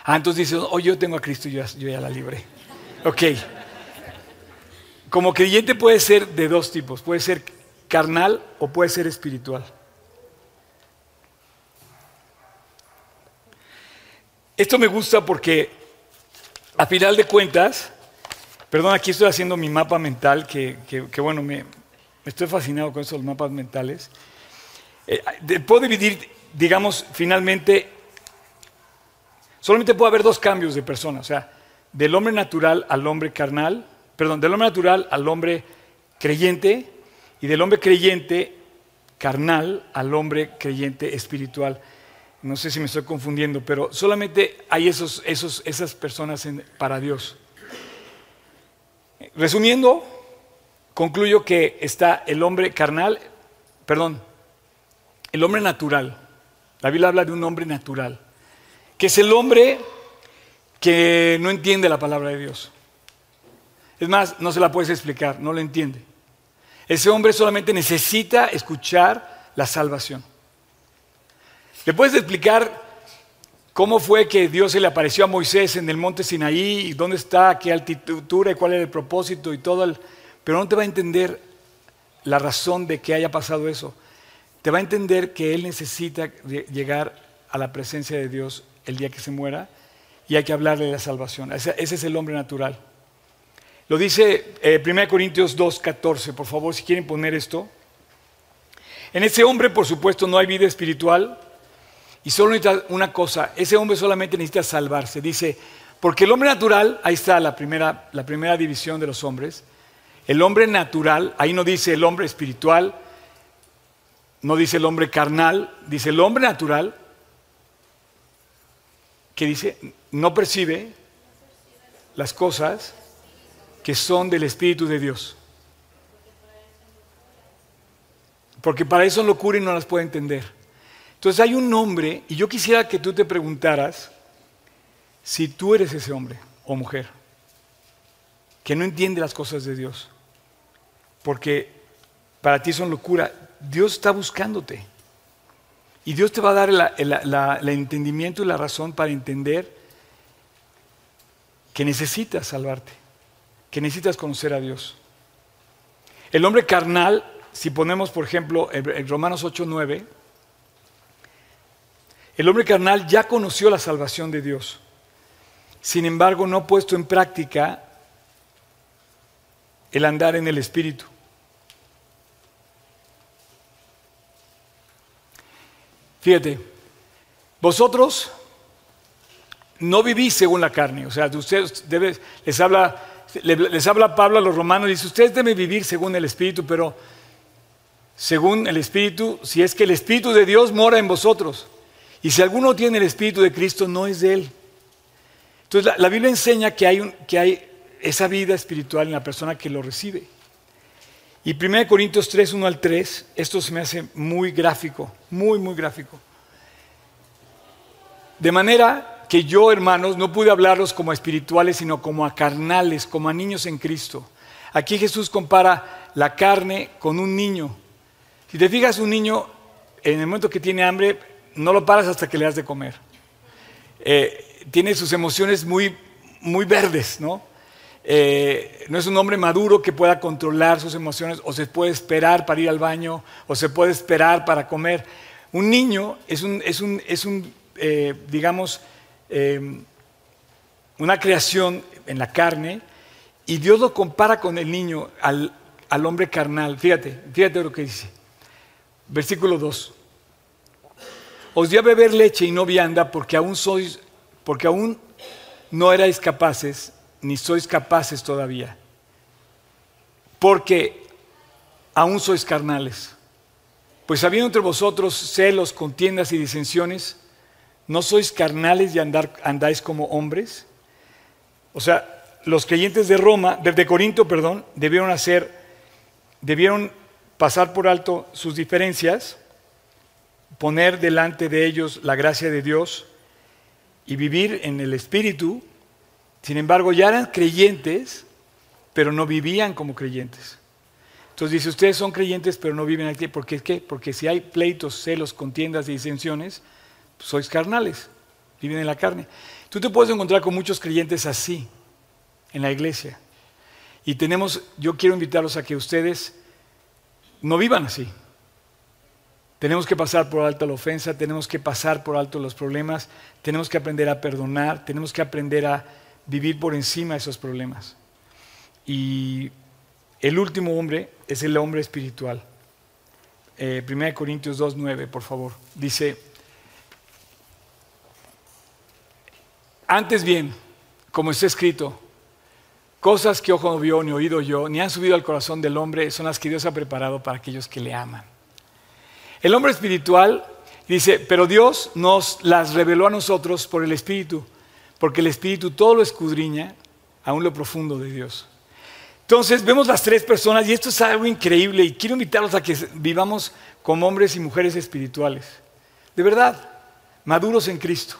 Ah, entonces dices, oh, yo tengo a Cristo, yo, yo ya la libré. Ok. Como creyente puede ser de dos tipos, puede ser carnal o puede ser espiritual. Esto me gusta porque a final de cuentas perdón, aquí estoy haciendo mi mapa mental, que, bueno, me, estoy fascinado con esos mapas mentales. Eh, puedo dividir, digamos, finalmente, solamente puede haber dos cambios de persona, o sea, del hombre natural al hombre carnal, perdón, del hombre natural al hombre creyente y del hombre creyente carnal al hombre creyente espiritual. No sé si me estoy confundiendo, pero solamente hay esos, esos, esas personas para Dios. Resumiendo, concluyo que está el hombre carnal, perdón, el hombre natural. La Biblia habla de un hombre natural, que es el hombre que no entiende la palabra de Dios. Es más, no se la puedes explicar, no lo entiende. Ese hombre solamente necesita escuchar la salvación. ¿Le puedes explicar cómo fue que Dios se le apareció a Moisés en el monte Sinaí dónde está, qué altitud y cuál era el propósito y todo el... Pero no te va a entender la razón de que haya pasado eso. Te va a entender que él necesita llegar a la presencia de Dios el día que se muera y hay que hablarle de la salvación. Ese, es el hombre natural. Lo dice 1 eh, Corintios 2, 14, por favor, si quieren poner esto. En ese hombre, por supuesto, no hay vida espiritual, y solo necesita una cosa, ese hombre solamente necesita salvarse. Dice, porque el hombre natural, ahí está la primera, la primera división de los hombres, el hombre natural, ahí no dice el hombre espiritual, no dice el hombre carnal, dice el hombre natural, que dice, no percibe las cosas que son del Espíritu de Dios. Porque para eso locura y no las puede entender. Entonces hay un hombre, y yo quisiera que tú te preguntaras si tú eres ese hombre o mujer que no entiende las cosas de Dios, porque para ti son locura. Dios está buscándote. Y Dios te va a dar el entendimiento y la razón para entender que necesitas salvarte, que necesitas conocer a Dios. El hombre carnal, si ponemos por ejemplo en Romanos 8, 9, el hombre carnal ya conoció la salvación de Dios. Sin embargo, no ha puesto en práctica el andar en el Espíritu. Fíjate, vosotros no vivís según la carne. O sea, ustedes les, habla, les habla Pablo a los romanos y dice, ustedes deben vivir según el Espíritu, pero según el Espíritu, si es que el Espíritu de Dios mora en vosotros. Y si alguno tiene el Espíritu de Cristo, no es de él. Entonces la, Biblia enseña que hay, que hay esa vida espiritual en la persona que lo recibe. Y 1 Corintios 3, 1 al 3, esto se me hace muy gráfico, muy, muy gráfico. De manera que yo, hermanos, no pude hablarlos como a espirituales, sino como a carnales, como a niños en Cristo. Aquí Jesús compara la carne con un niño. Si te fijas, un niño, en el momento que tiene hambre, no lo paras hasta que le has de comer. Eh, tiene sus emociones muy, muy verdes, ¿no? Eh, no es un hombre maduro que pueda controlar sus emociones o se puede esperar para ir al baño o se puede esperar para comer. Un niño es un, es un, es un eh, digamos, una creación en la carne y Dios lo compara con el niño, al, al hombre carnal. Fíjate, fíjate lo que dice. Versículo 2. Os di a beber leche y no vianda porque aún sois, porque aún no erais capaces, ni sois capaces todavía. Porque aún sois carnales. Pues habiendo entre vosotros celos, contiendas y disensiones, ¿no sois carnales y andáis como hombres? O sea, los creyentes de Roma, de Corinto, perdón, debieron hacer, debieron pasar por alto sus diferencias poner delante de ellos la gracia de Dios y vivir en el Espíritu. Sin embargo, ya eran creyentes, pero no vivían como creyentes. Entonces dice, ustedes son creyentes, pero no viven aquí. ¿Por qué? Porque si hay pleitos, celos, contiendas y disensiones, pues sois carnales, viven en la carne. Tú te puedes encontrar con muchos creyentes así en la iglesia. Y tenemos, yo quiero invitarlos a que ustedes no vivan así. Tenemos que pasar por alto la ofensa, tenemos que pasar por alto los problemas, tenemos que aprender a perdonar, tenemos que aprender a vivir por encima de esos problemas. Y el último hombre es el hombre espiritual. Eh, 1 Corintios 2.9, por favor. Dice, antes bien, como está escrito, cosas que ojo no vio, ni oído yo, ni han subido al corazón del hombre, son las que Dios ha preparado para aquellos que le aman. El hombre espiritual dice, pero Dios nos las reveló a nosotros por el Espíritu, porque el Espíritu todo lo escudriña, aún lo profundo de Dios. Entonces vemos las tres personas y esto es algo increíble y quiero invitarlos a que vivamos como hombres y mujeres espirituales. De verdad, maduros en Cristo.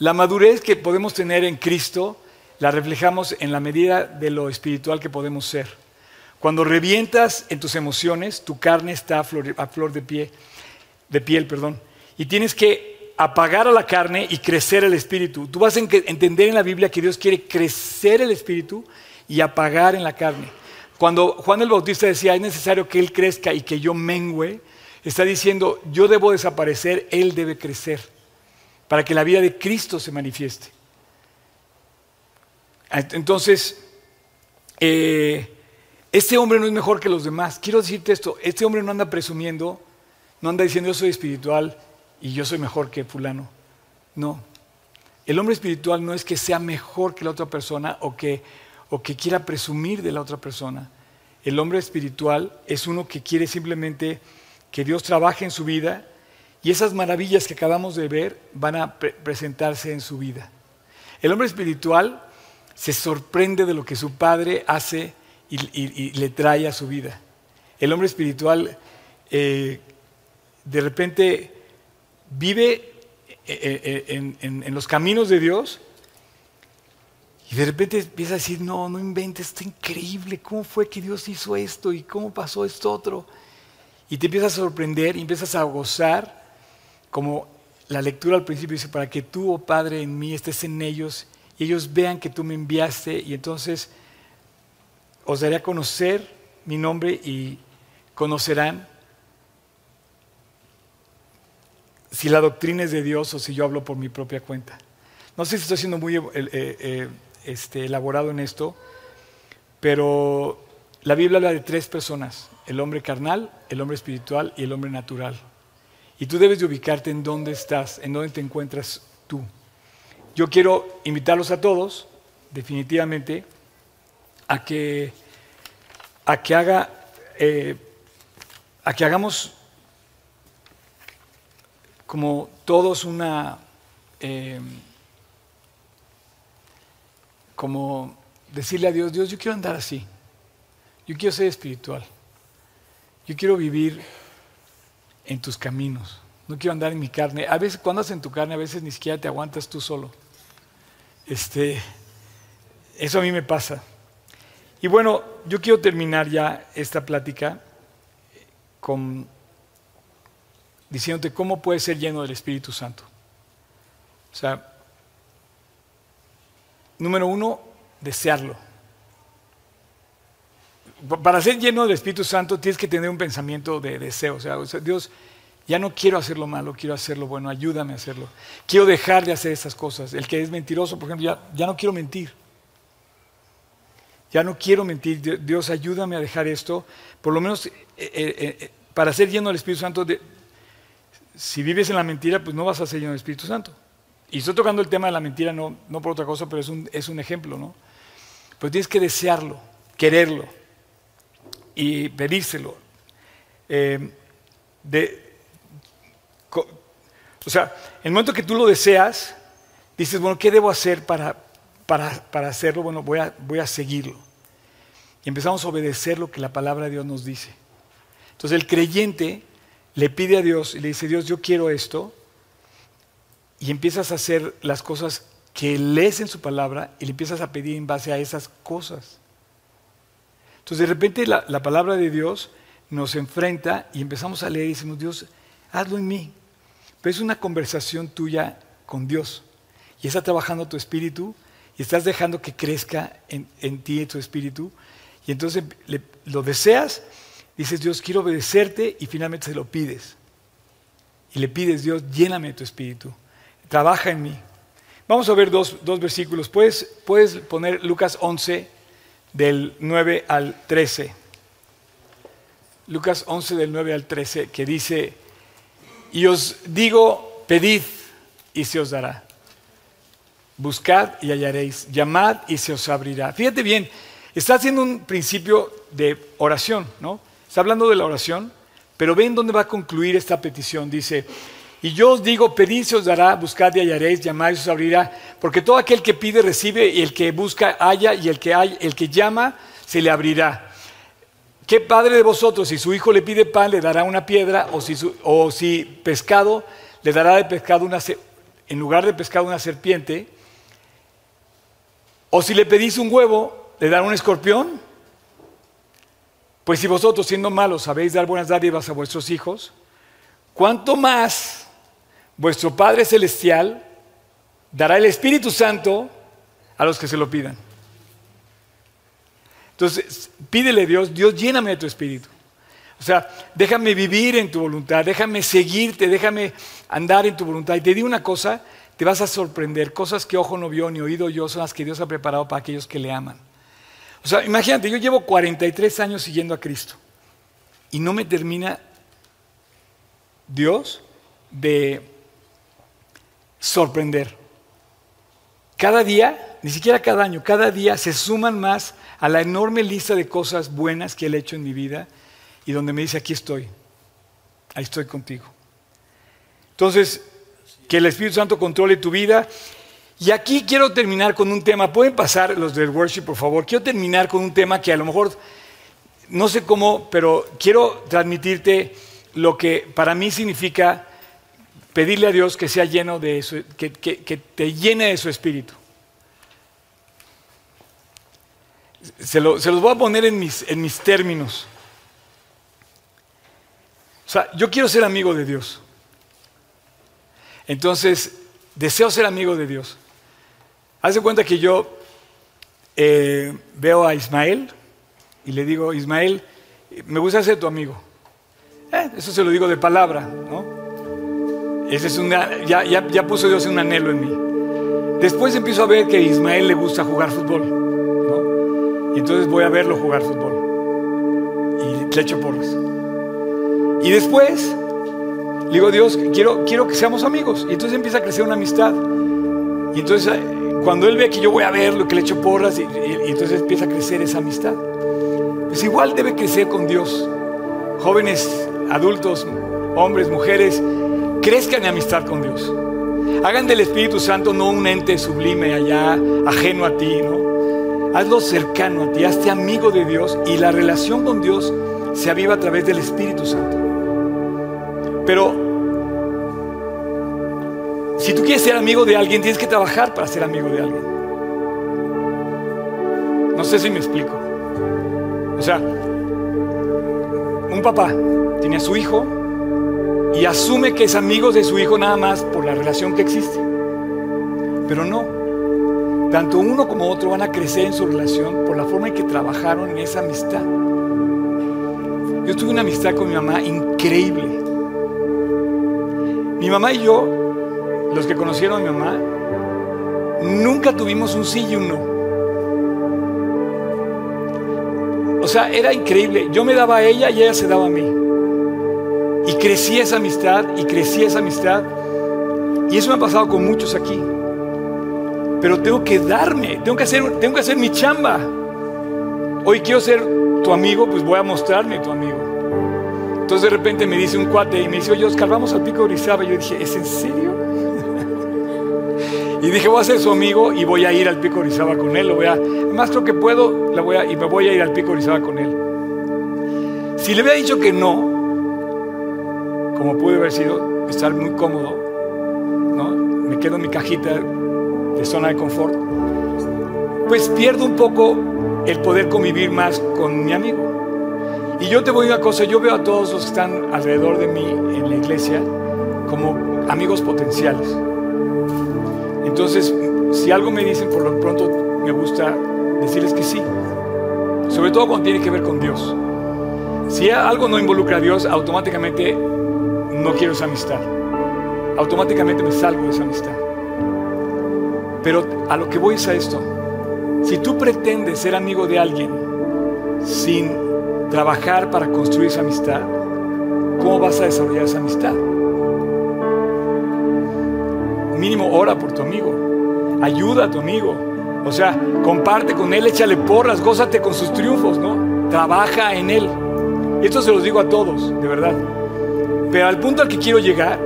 La madurez que podemos tener en Cristo la reflejamos en la medida de lo espiritual que podemos ser. Cuando revientas en tus emociones, tu carne está a flor, de, pie, de piel, perdón, y tienes que apagar a la carne y crecer el espíritu. Tú vas a entender en la Biblia que Dios quiere crecer el espíritu y apagar en la carne. Cuando Juan el Bautista decía, es necesario que Él crezca y que yo mengüe, está diciendo, yo debo desaparecer, Él debe crecer, para que la vida de Cristo se manifieste. Entonces, eh, este hombre no es mejor que los demás. Quiero decirte esto, este hombre no anda presumiendo, no anda diciendo yo soy espiritual y yo soy mejor que fulano. No. El hombre espiritual no es que sea mejor que la otra persona o que o que quiera presumir de la otra persona. El hombre espiritual es uno que quiere simplemente que Dios trabaje en su vida y esas maravillas que acabamos de ver van a presentarse en su vida. El hombre espiritual se sorprende de lo que su padre hace y, le trae a su vida. El hombre espiritual eh, de repente vive eh, eh, en los caminos de Dios y de repente empieza a decir, no, no inventes, está increíble, ¿cómo fue que Dios hizo esto y cómo pasó esto otro? Y te empiezas a sorprender y empiezas a gozar, como la lectura al principio dice, para que tú, oh Padre, en mí estés en ellos y ellos vean que tú me enviaste y entonces os daré a conocer mi nombre y conocerán si la doctrina es de Dios o si yo hablo por mi propia cuenta. No sé si estoy siendo muy... Eh, eh, este, elaborado en esto, pero la Biblia habla de tres personas, el hombre carnal, el hombre espiritual y el hombre natural. Y tú debes de ubicarte en dónde estás, en dónde te encuentras tú. Yo quiero invitarlos a todos, definitivamente, a que, a que, haga, eh, a que hagamos como todos una... Eh, como decirle a Dios, Dios, yo quiero andar así, yo quiero ser espiritual, yo quiero vivir en tus caminos, no quiero andar en mi carne. A veces cuando andas en tu carne, a veces ni siquiera te aguantas tú solo. Este, eso a mí me pasa. Y bueno, yo quiero terminar ya esta plática con diciéndote cómo puedes ser lleno del Espíritu Santo. O sea, Número uno, desearlo. Para ser lleno del Espíritu Santo tienes que tener un pensamiento de deseo. O sea, Dios, ya no quiero hacer lo malo, quiero hacer lo bueno, ayúdame a hacerlo. Quiero dejar de hacer esas cosas. El que es mentiroso, por ejemplo, ya, ya no quiero mentir. Ya no quiero mentir. Dios, ayúdame a dejar esto. Por lo menos eh, eh, eh, para ser lleno del Espíritu Santo, si vives en la mentira, pues no vas a ser lleno del Espíritu Santo. Y estoy tocando el tema de la mentira, no, por otra cosa, pero es un, es un ejemplo, ¿no? Pero tienes que desearlo, quererlo y pedírselo. De, o sea, en el momento que tú lo deseas, dices, bueno, ¿qué debo hacer para, para, para hacerlo? Bueno, voy a, voy a seguirlo. Y empezamos a obedecer lo que la palabra de Dios nos dice. Entonces el creyente le pide a Dios y le dice, Dios, yo quiero esto, y empiezas a hacer las cosas que lees en su palabra y le empiezas a pedir en base a esas cosas. Entonces de repente la, palabra de Dios nos enfrenta y empezamos a leer y decimos, Dios, hazlo en mí. Pero es una conversación tuya con Dios. Y está trabajando tu espíritu estás dejando que crezca en, en ti tu espíritu. Y entonces lo deseas, dices, Dios, quiero obedecerte y finalmente se lo pides. y le pides, Dios, lléname tu espíritu, trabaja en mí. Vamos a ver dos, versículos. ¿Puedes, puedes poner Lucas 11 del 9 al 13. Lucas 11 del 9 al 13, que dice, y os digo, pedid y se os dará. Buscad y hallaréis, llamad y se os abrirá. Fíjate bien, está haciendo un principio de oración, ¿no? Está hablando de la oración, pero ven dónde va a concluir esta petición. Dice, y yo os digo, pedid se os dará, buscad y hallaréis, llamad y se os abrirá, porque todo aquel que pide recibe, y el que busca halla, y el que, hay, el que llama se le abrirá. ¿Qué padre de vosotros, si su hijo le pide pan, le dará una piedra, o si, o si pescado, le dará de pescado una, en lugar de pescado una serpiente? ¿O si le pedís un huevo, le dará un escorpión? Pues si vosotros, siendo malos, sabéis dar buenas dádivas a vuestros hijos, ¿cuánto más vuestro Padre Celestial dará el Espíritu Santo a los que se lo pidan? Entonces, pídele a Dios, Dios lléname de tu Espíritu. O sea, déjame vivir en tu voluntad, déjame seguirte, déjame andar en tu voluntad. Y te digo una cosa, te vas a sorprender. Cosas que ojo no vio ni oído yo son las que Dios ha preparado para aquellos que le aman. O sea, imagínate, yo llevo 43 años siguiendo a Cristo y no me termina Dios de sorprender. Cada día, ni siquiera cada año, cada día se suman más a la enorme lista de cosas buenas que Él ha hecho en mi vida y donde me dice, aquí estoy, ahí estoy contigo. Entonces, que el Espíritu Santo controle tu vida. Y aquí quiero terminar con un tema, pueden pasar los del worship, por favor, quiero terminar con un tema que a lo mejor, no sé cómo, pero quiero transmitirte lo que para mí significa pedirle a Dios que sea lleno de eso, que, te llene de su espíritu. Se, los voy a poner en mis, en mis términos. O sea, yo quiero ser amigo de Dios. Entonces, deseo ser amigo de Dios. Haz de cuenta que yo eh, veo a Ismael y le digo, Ismael, me gusta ser tu amigo. Eh, eso se lo digo de palabra, ¿no? Ese es ya, ya, ya puso Dios un anhelo en mí. Después empiezo a ver que Ismael le gusta jugar fútbol, ¿no? Y entonces voy a verlo jugar fútbol. Y le echo porras. Y después le digo, Dios, quiero, quiero que seamos amigos. Y entonces empieza a crecer una amistad. Y entonces eh, cuando Él ve que yo voy a verlo, que le echo porras, y, entonces empieza a crecer esa amistad. Pues igual debe crecer con Dios. Jóvenes, adultos, hombres, mujeres, crezcan en amistad con Dios. Hagan del Espíritu Santo no un ente sublime allá, ajeno a ti, ¿no? Hazlo cercano a ti, hazte amigo de Dios y la relación con Dios se aviva a través del Espíritu Santo. Pero si tú quieres ser amigo de alguien, tienes que trabajar para ser amigo de alguien. No sé si me explico. O sea, un papá tiene a su hijo y asume que es amigo de su hijo nada más por la relación que existe. Pero no. Tanto uno como otro van a crecer en su relación por la forma en que trabajaron en esa amistad. Yo tuve una amistad con mi mamá increíble. Mi mamá y yo, los que conocieron a mi mamá, nunca tuvimos un sí y un no. O sea, era increíble. Yo me daba a ella y ella se daba a mí. Y crecí esa amistad y crecí esa amistad. Y eso me ha pasado con muchos aquí. Pero tengo que darme, tengo que hacer, tengo que hacer mi chamba. Hoy quiero ser tu amigo, pues voy a mostrarme tu amigo. Entonces de repente me dice un cuate y me dice, oye Oscar, vamos al pico de Orizaba. Y yo dije, ¿es en serio? y dije, voy a ser su amigo y voy a ir al pico de Orizaba con él. Lo voy a, más creo que puedo, y me voy a ir al pico de Orizaba con él. Si le hubiera dicho que no, como pude haber sido, estar muy cómodo, ¿no? me quedo en mi cajita de zona de confort, pues pierdo un poco el poder convivir más con mi amigo. Y yo te voy a una cosa, yo veo a todos los que están alrededor de mí en la iglesia como amigos potenciales. Entonces, si algo me dicen, por lo pronto me gusta decirles que sí. Sobre todo cuando tiene que ver con Dios. Si algo no involucra a Dios, automáticamente no quiero esa amistad. automáticamente me salgo de esa amistad. Pero a lo que voy es a esto. Si tú pretendes ser amigo de alguien sin trabajar para construir esa amistad, ¿cómo vas a desarrollar esa amistad? Mínimo ora por tu amigo, ayuda a tu amigo, o sea, comparte con él, échale porras, gózate con sus triunfos, ¿no? Trabaja en él. Esto se los digo a todos, de verdad. Pero al punto al que quiero llegar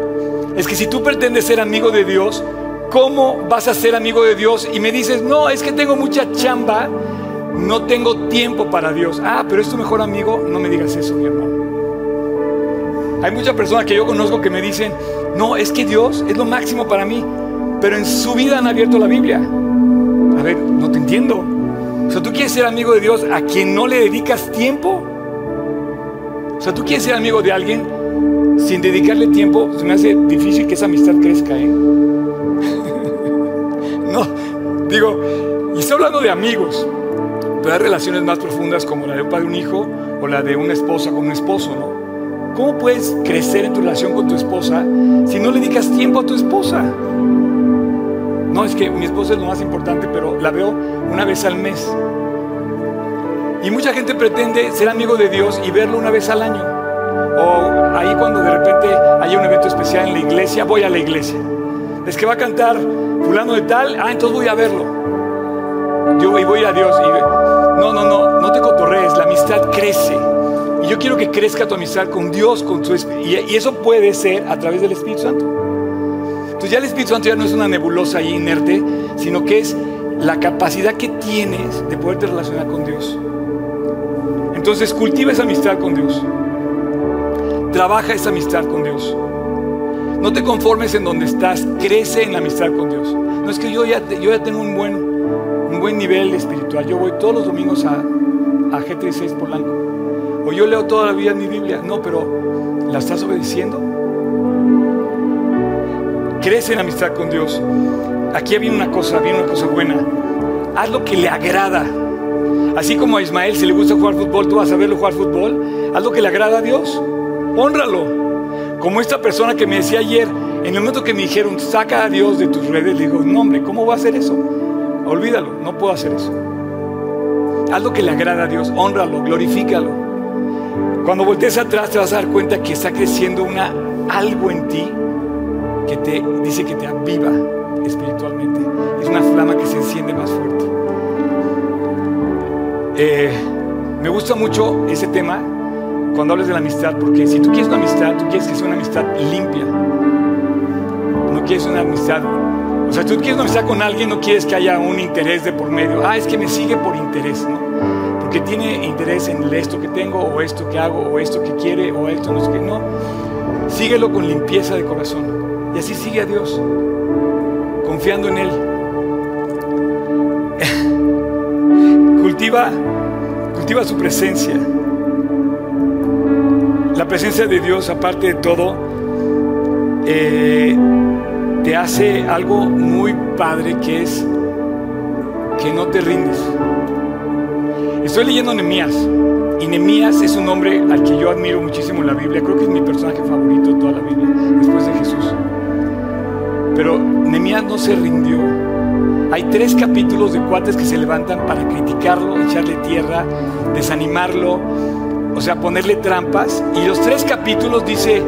es que si tú pretendes ser amigo de Dios, ¿cómo vas a ser amigo de Dios? Y me dices, no, es que tengo mucha chamba, no tengo tiempo para Dios. Ah, pero es tu mejor amigo, no me digas eso, mi hermano. Hay muchas personas que yo conozco que me dicen, no, es que Dios es lo máximo para mí, pero en su vida han abierto la Biblia. A ver, no te entiendo. O sea, ¿tú quieres ser amigo de Dios a quien no le dedicas tiempo? O sea, ¿tú quieres ser amigo de alguien sin dedicarle tiempo? Se me hace difícil que esa amistad crezca, ¿eh? no, digo, y estoy hablando de amigos, pero hay relaciones más profundas como la de un padre un hijo o la de una esposa con un esposo, ¿no? ¿Cómo puedes crecer en tu relación con tu esposa si no le dedicas tiempo a tu esposa? No, es que mi esposa es lo más importante, pero la veo una vez al mes. Y mucha gente pretende ser amigo de Dios y verlo una vez al año. O ahí cuando de repente hay un evento especial en la iglesia, voy a la iglesia. Es que va a cantar fulano de tal, ah, entonces voy a verlo. Yo voy a Dios y no, no, no, no te cotorrees, la amistad crece. Y yo quiero que crezca tu amistad con Dios, con su y, y eso puede ser a través del Espíritu Santo. Entonces ya el Espíritu Santo ya no es una nebulosa y inerte, sino que es la capacidad que tienes de poderte relacionar con Dios. Entonces cultiva esa amistad con Dios. Trabaja esa amistad con Dios. No te conformes en donde estás, crece en la amistad con Dios. No es que yo ya, yo ya tengo un buen, un buen nivel espiritual. Yo voy todos los domingos a, a G36 Polanco. O yo leo toda la vida mi Biblia. No, pero ¿la estás obedeciendo? Crece en amistad con Dios. Aquí viene una cosa, viene una cosa buena. Haz lo que le agrada. Así como a Ismael, si le gusta jugar fútbol, tú vas a verlo jugar fútbol. Haz lo que le agrada a Dios. Honralo. Como esta persona que me decía ayer, en el momento que me dijeron, saca a Dios de tus redes, le digo, no hombre, ¿cómo va a hacer eso? Olvídalo, no puedo hacer eso. Haz lo que le agrada a Dios, honralo, glorifícalo. Cuando voltees atrás te vas a dar cuenta que está creciendo una, algo en ti que te dice que te aviva espiritualmente. Es una flama que se enciende más fuerte. Eh, me gusta mucho ese tema cuando hablas de la amistad, porque si tú quieres una amistad, tú quieres que sea una amistad limpia. No quieres una amistad. O sea, tú quieres amistad con alguien, no quieres que haya un interés de por medio. Ah, es que me sigue por interés, ¿no? que tiene interés en esto que tengo, o esto que hago, o esto que quiere, o esto no es que no. Síguelo con limpieza de corazón. Y así sigue a Dios, confiando en Él. cultiva, cultiva su presencia. La presencia de Dios, aparte de todo, eh, te hace algo muy padre que es que no te rindes. Estoy leyendo Nemías y Nemías es un hombre al que yo admiro muchísimo en la Biblia. Creo que es mi personaje favorito de toda la Biblia, después de Jesús. Pero Nemías no se rindió. Hay tres capítulos de cuates que se levantan para criticarlo, echarle tierra, desanimarlo, o sea, ponerle trampas. Y los tres capítulos dice,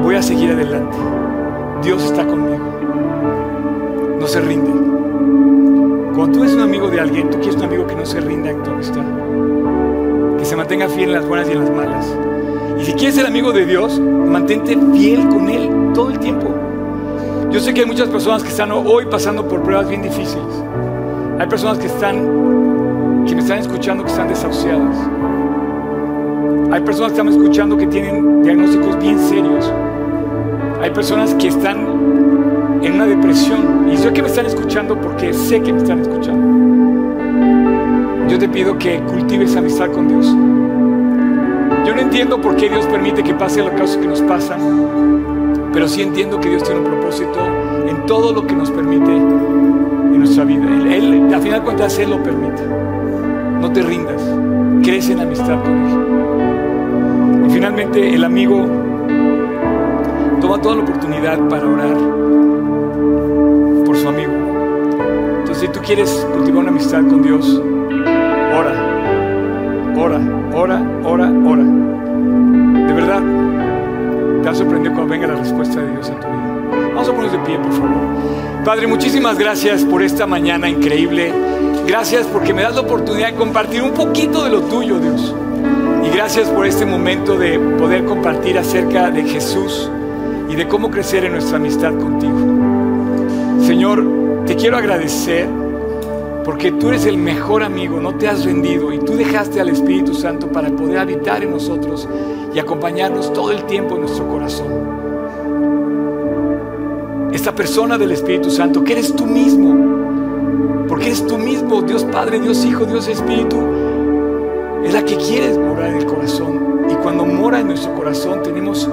voy a seguir adelante. Dios está conmigo. No se rinde. Cuando tú eres un amigo de alguien, tú quieres un amigo que no se rinda en tu amistad, que se mantenga fiel en las buenas y en las malas. Y si quieres ser amigo de Dios, mantente fiel con Él todo el tiempo. Yo sé que hay muchas personas que están hoy pasando por pruebas bien difíciles. Hay personas que están, que me están escuchando que están desahuciadas. Hay personas que están escuchando que tienen diagnósticos bien serios. Hay personas que están en una depresión. Y sé que me están escuchando porque sé que me están escuchando. Yo te pido que cultives amistad con Dios. Yo no entiendo por qué Dios permite que pase lo casos que nos pasan, pero sí entiendo que Dios tiene un propósito en todo lo que nos permite en nuestra vida. Él, al final de cuentas, Él lo permite. No te rindas, crece en amistad con Él. Y finalmente, el amigo toma toda la oportunidad para orar si tú quieres cultivar una amistad con Dios, ora, ora, ora, ora, ora. De verdad, te va a sorprender cuando venga la respuesta de Dios en tu vida. Vamos a ponernos de pie, por favor. Padre, muchísimas gracias por esta mañana increíble. Gracias porque me das la oportunidad de compartir un poquito de lo tuyo, Dios. Y gracias por este momento de poder compartir acerca de Jesús y de cómo crecer en nuestra amistad contigo. Señor, te quiero agradecer porque tú eres el mejor amigo, no te has rendido y tú dejaste al Espíritu Santo para poder habitar en nosotros y acompañarnos todo el tiempo en nuestro corazón. Esta persona del Espíritu Santo, que eres tú mismo, porque eres tú mismo, Dios Padre, Dios Hijo, Dios Espíritu, es la que quieres morar en el corazón. Y cuando mora en nuestro corazón tenemos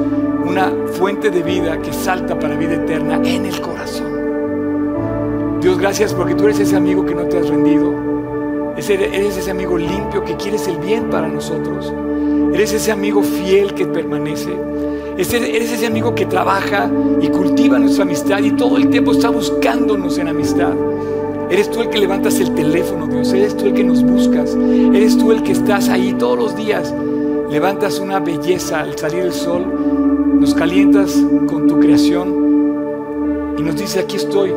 una fuente de vida que salta para vida eterna en el corazón. Dios, gracias porque tú eres ese amigo que no te has rendido. Eres ese amigo limpio que quieres el bien para nosotros. Eres ese amigo fiel que permanece. Eres ese amigo que trabaja y cultiva nuestra amistad y todo el tiempo está buscándonos en amistad. Eres tú el que levantas el teléfono, Dios. Eres tú el que nos buscas. Eres tú el que estás ahí todos los días. Levantas una belleza al salir el sol. Nos calientas con tu creación y nos dice, aquí estoy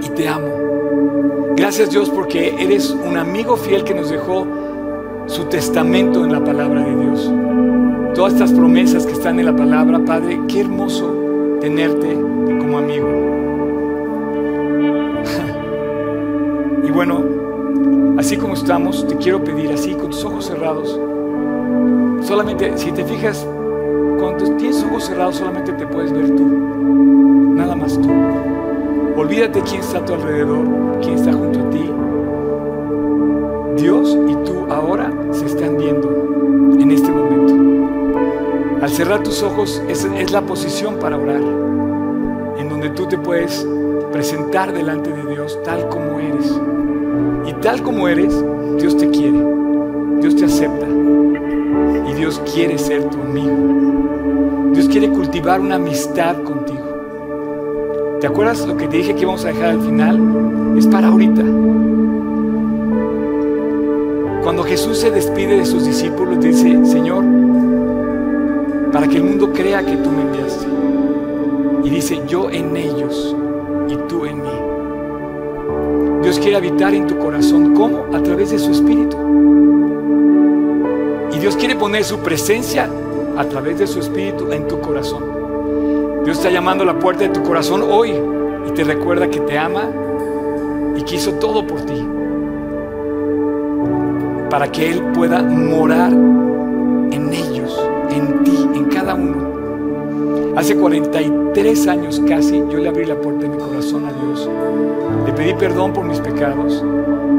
y te amo. Gracias Dios porque eres un amigo fiel que nos dejó su testamento en la palabra de Dios. Todas estas promesas que están en la palabra, Padre, qué hermoso tenerte como amigo. y bueno, así como estamos, te quiero pedir así, con tus ojos cerrados, solamente, si te fijas, cuando tienes ojos cerrados, solamente te puedes ver tú, nada más tú. Olvídate quién está a tu alrededor, quién está junto a ti. Dios y tú ahora se están viendo en este momento. Al cerrar tus ojos es, es la posición para orar, en donde tú te puedes presentar delante de Dios tal como eres. Y tal como eres, Dios te quiere, Dios te acepta y Dios quiere ser tu amigo. Dios quiere cultivar una amistad contigo. ¿Te acuerdas lo que te dije que íbamos a dejar al final? Es para ahorita. Cuando Jesús se despide de sus discípulos, dice, Señor, para que el mundo crea que tú me enviaste. Y dice, yo en ellos y tú en mí. Dios quiere habitar en tu corazón. ¿Cómo? A través de su Espíritu. Y Dios quiere poner su presencia a través de su Espíritu en tu corazón. Dios está llamando a la puerta de tu corazón hoy y te recuerda que te ama y que hizo todo por ti. Para que Él pueda morar en ellos, en ti, en cada uno. Hace 43 años casi yo le abrí la puerta de mi corazón a Dios. Le pedí perdón por mis pecados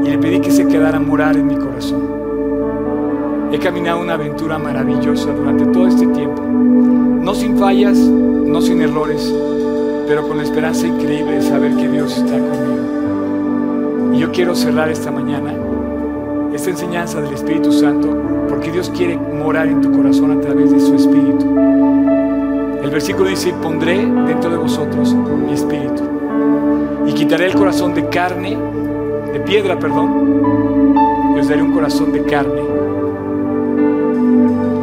y le pedí que se quedara a morar en mi corazón. He caminado una aventura maravillosa durante todo este tiempo. No sin fallas, no sin errores, pero con la esperanza increíble de saber que Dios está conmigo. Y yo quiero cerrar esta mañana esta enseñanza del Espíritu Santo porque Dios quiere morar en tu corazón a través de su Espíritu. El versículo dice, pondré dentro de vosotros mi Espíritu y quitaré el corazón de carne, de piedra, perdón, y os daré un corazón de carne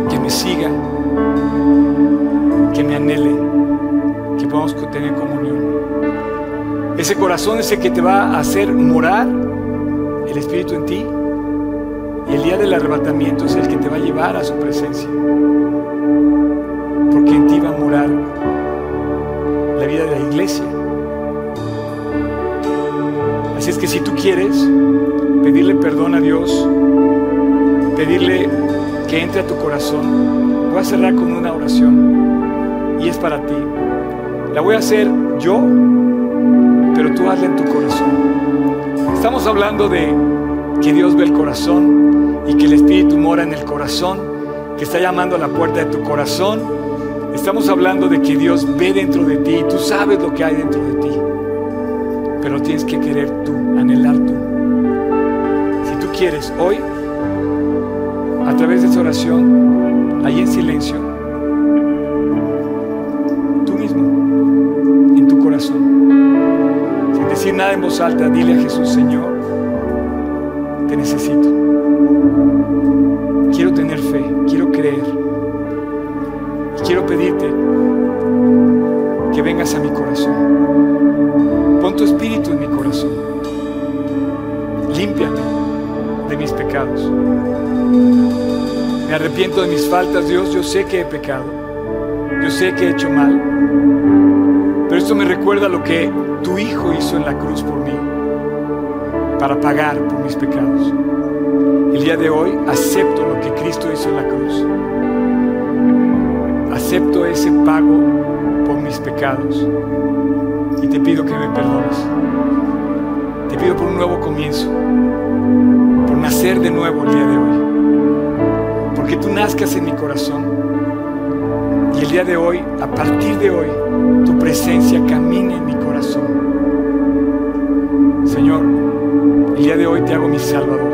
que me siga, que me anhele, que podamos tener comunión. Ese corazón es el que te va a hacer morar el Espíritu en ti y el día del arrebatamiento es el que te va a llevar a su presencia. Porque en ti va a morar la vida de la iglesia. Así es que si tú quieres pedirle perdón a Dios, pedirle que entre a tu corazón, voy a cerrar con una oración y es para ti. La voy a hacer yo, pero tú hazla en tu corazón. Estamos hablando de que Dios ve el corazón y que el Espíritu mora en el corazón, que está llamando a la puerta de tu corazón. Estamos hablando de que Dios ve dentro de ti y tú sabes lo que hay dentro de ti, pero tienes que querer tú, anhelar tú. Si tú quieres hoy, a través de esta oración, ahí en silencio, en voz alta, dile a Jesús, Señor, te necesito. Quiero tener fe, quiero creer. Y quiero pedirte que vengas a mi corazón. Pon tu espíritu en mi corazón. Límpiame de mis pecados. Me arrepiento de mis faltas, Dios. Yo sé que he pecado. Yo sé que he hecho mal. Pero esto me recuerda lo que tu Hijo hizo en la cruz por mí, para pagar por mis pecados. El día de hoy acepto lo que Cristo hizo en la cruz. Acepto ese pago por mis pecados y te pido que me perdones. Te pido por un nuevo comienzo, por nacer de nuevo el día de hoy. Porque tú nazcas en mi corazón. Y el día de hoy, a partir de hoy, tu presencia camine en mi corazón. Señor, el día de hoy te hago mi Salvador.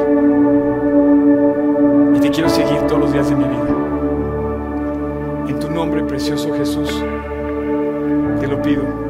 Y te quiero seguir todos los días de mi vida. En tu nombre, precioso Jesús, te lo pido.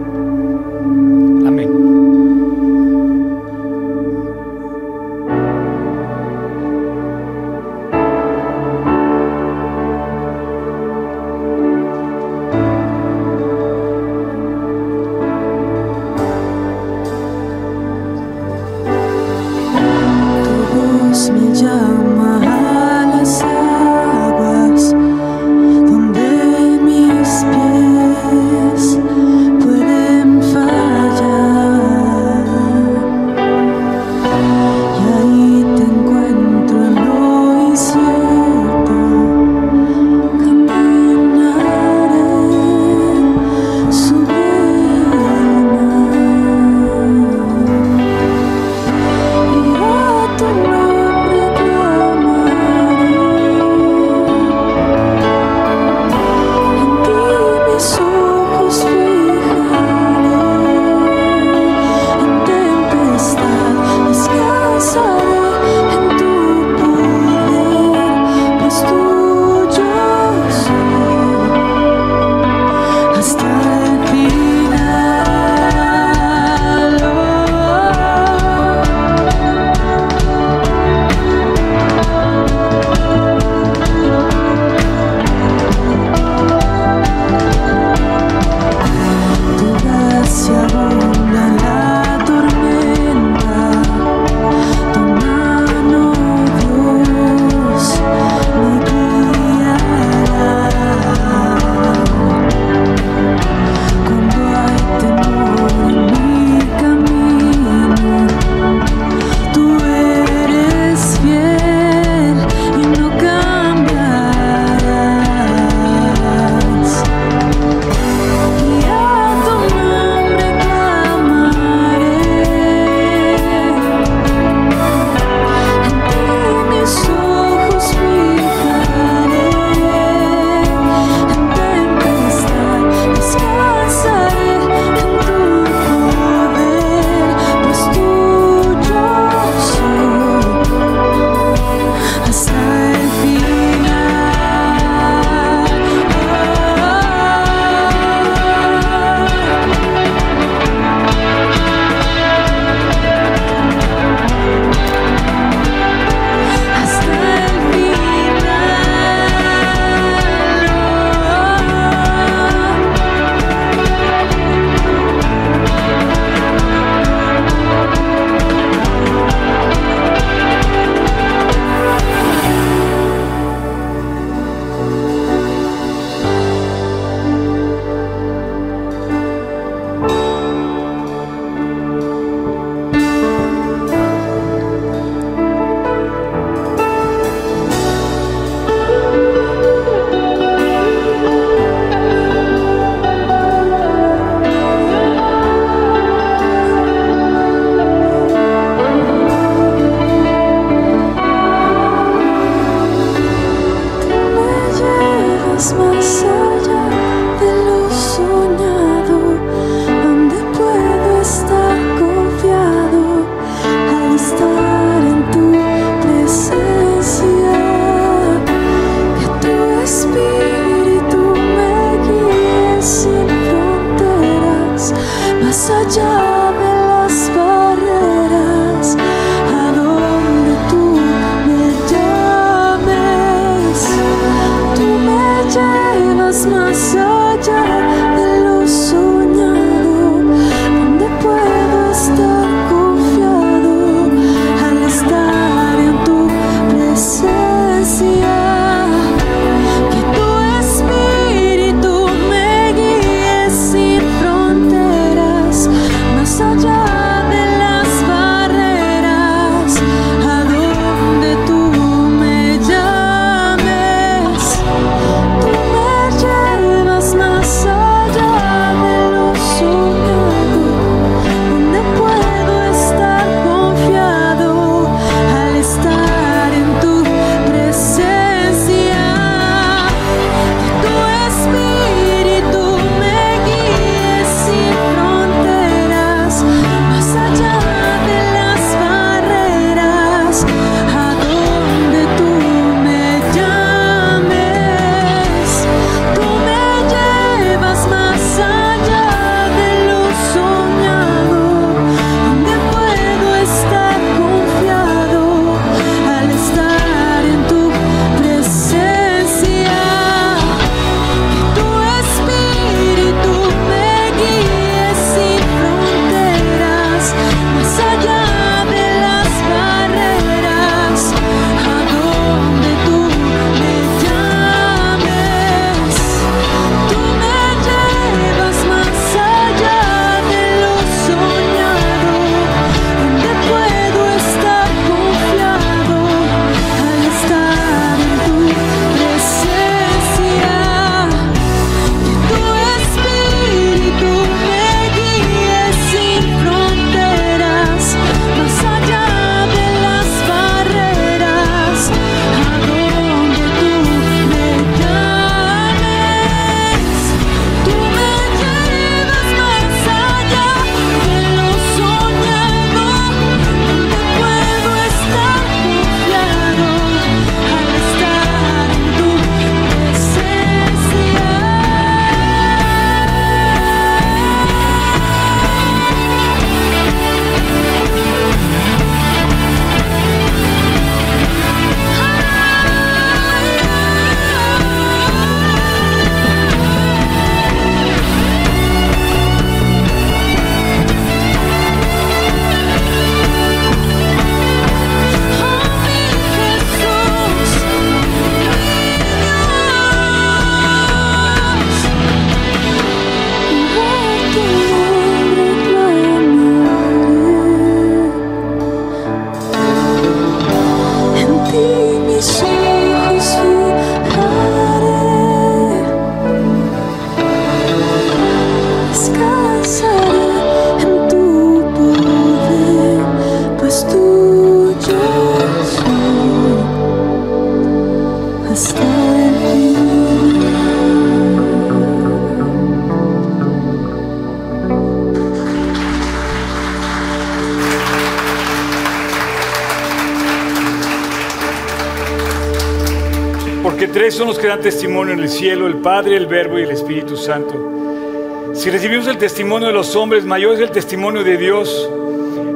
Son los que dan testimonio en el cielo, el Padre, el Verbo y el Espíritu Santo. Si recibimos el testimonio de los hombres, mayor es el testimonio de Dios,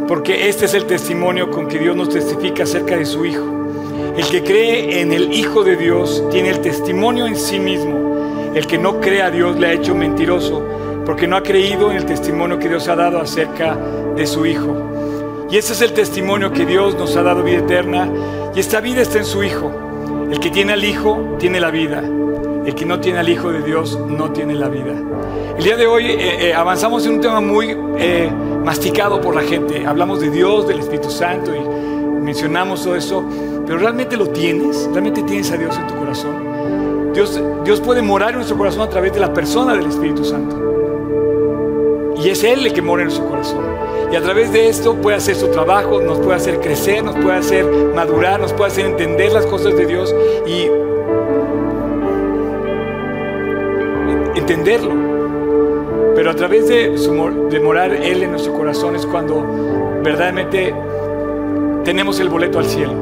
porque este es el testimonio con que Dios nos testifica acerca de su Hijo. El que cree en el Hijo de Dios tiene el testimonio en sí mismo. El que no cree a Dios le ha hecho mentiroso, porque no ha creído en el testimonio que Dios ha dado acerca de su Hijo. Y ese es el testimonio que Dios nos ha dado vida eterna, y esta vida está en su Hijo. El que tiene al Hijo tiene la vida. El que no tiene al Hijo de Dios no tiene la vida. El día de hoy eh, eh, avanzamos en un tema muy eh, masticado por la gente. Hablamos de Dios, del Espíritu Santo y mencionamos todo eso. Pero realmente lo tienes, realmente tienes a Dios en tu corazón. Dios, Dios puede morar en nuestro corazón a través de la persona del Espíritu Santo. Y es Él el que mora en nuestro corazón. Y a través de esto puede hacer su trabajo, nos puede hacer crecer, nos puede hacer madurar, nos puede hacer entender las cosas de Dios y entenderlo. Pero a través de, su, morar Él en nuestro corazón es cuando verdaderamente tenemos el boleto al cielo.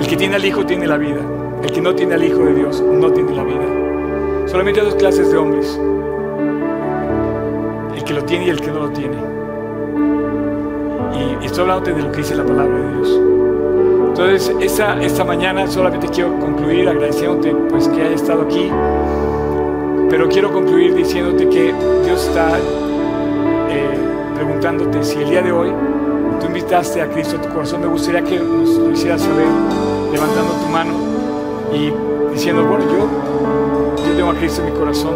El que tiene al Hijo tiene la vida. El que no tiene al Hijo de Dios no tiene la vida. Solamente hay dos clases de hombres. El que lo tiene y el que no lo tiene. Y estoy hablando de lo que dice la palabra de Dios. Entonces, esta, esta mañana solamente quiero concluir agradeciéndote pues, que hayas estado aquí. Pero quiero concluir diciéndote que Dios está eh, preguntándote si el día de hoy tú invitaste a Cristo a tu corazón. Me gustaría que nos lo hicieras saber levantando tu mano y diciendo, bueno, yo, yo tengo a Cristo en mi corazón.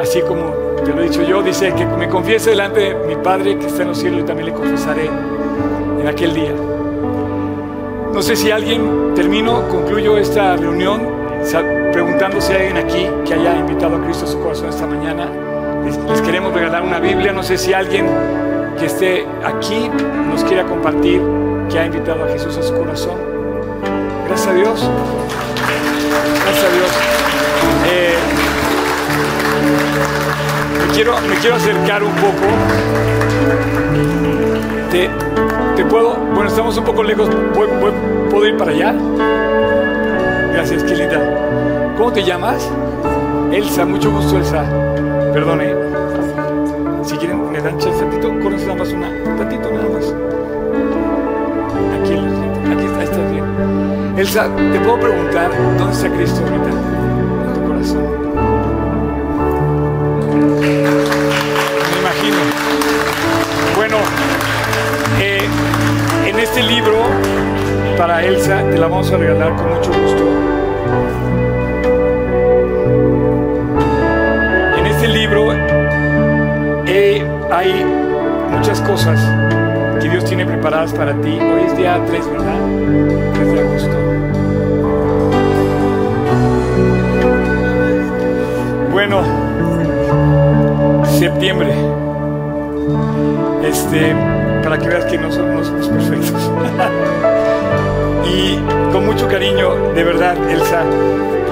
Así como te lo he dicho yo, dice que me confiese delante de mi Padre que está en los cielos y también le confesaré en aquel día. No sé si alguien, termino, concluyo esta reunión preguntando si hay alguien aquí que haya invitado a Cristo a su corazón esta mañana. Les, les queremos regalar una Biblia. No sé si alguien que esté aquí nos quiera compartir que ha invitado a Jesús a su corazón. Gracias a Dios. Gracias a Dios. Eh, me, quiero, me quiero acercar un poco. Te, te puedo, bueno, estamos un poco lejos. ¿Puedo, ir para allá? Gracias, qué linda. ¿Cómo te llamas? Elsa, mucho gusto, Elsa. Perdone. Si quieren, me dan chance tantito. Conoces nada más una. Tantito nada más. Aquí, aquí está, estás bien. Elsa, ¿te puedo preguntar dónde está Cristo ahorita? Este libro, para Elsa, te la vamos a regalar con mucho gusto. En este libro eh, hay muchas cosas que Dios tiene preparadas para ti. Hoy es día 3, ¿verdad? 3 de agosto. Bueno, septiembre. Este, para que veas que no somos, perfectos. y con mucho cariño, de verdad, Elsa,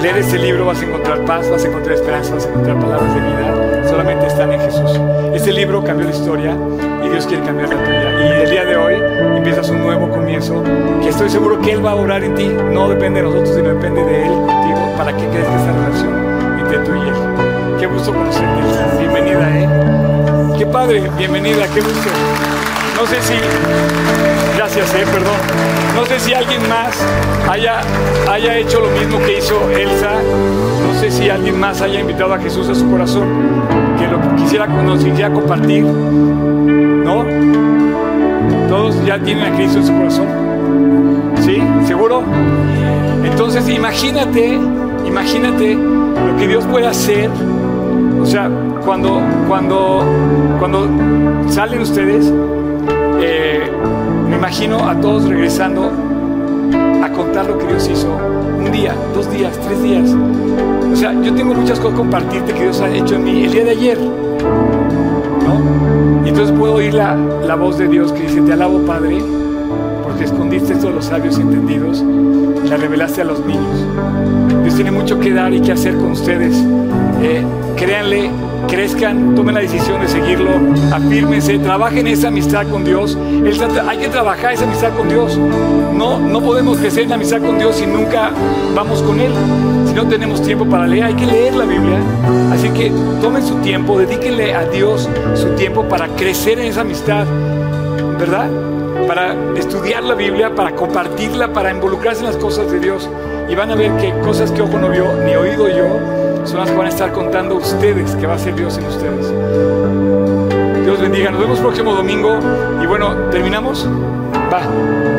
leer este libro vas a encontrar paz, vas a encontrar esperanza, vas a encontrar palabras de vida. Solamente están en Jesús. Este libro cambió la historia y Dios quiere cambiar la tuya. Y el día de hoy empiezas un nuevo comienzo que estoy seguro que Él va a orar en ti. No depende de nosotros, sino depende de Él contigo para que crezca esta relación entre tú y Él. Qué gusto conocerte. Bienvenida, ¿eh? Qué padre, bienvenida, qué gusto. No sé si, gracias, eh, perdón. No sé si alguien más haya, haya hecho lo mismo que hizo Elsa. No sé si alguien más haya invitado a Jesús a su corazón, que lo quisiera, nos quisiera compartir. ¿No? Todos ya tienen a Cristo en su corazón. ¿Sí? ¿Seguro? Entonces imagínate, imagínate lo que Dios puede hacer. O sea, cuando, cuando, cuando salen ustedes, eh, me imagino a todos regresando a contar lo que Dios hizo un día, dos días, tres días. O sea, yo tengo muchas cosas que compartirte que Dios ha hecho en mí el día de ayer. ¿No? Y entonces puedo oír la, la voz de Dios que dice, te alabo Padre, porque escondiste esto de los sabios entendidos y la revelaste a los niños. Dios tiene mucho que dar y que hacer con ustedes. Eh, créanle, crezcan, tomen la decisión de seguirlo, afírmense, trabajen esa amistad con Dios. hay que trabajar esa amistad con Dios. No, no podemos crecer en la amistad con Dios si nunca vamos con Él. Si no tenemos tiempo para leer, hay que leer la Biblia. Así que tomen su tiempo, dedíquenle a Dios su tiempo para crecer en esa amistad, ¿verdad? Para estudiar la Biblia, para compartirla, para involucrarse en las cosas de Dios. Y van a ver que cosas que ojo no vio, ni oído yo, son las que van a estar contando ustedes, que va a ser Dios en ustedes. Dios bendiga. Nos vemos próximo domingo. Y bueno, ¿terminamos? Va.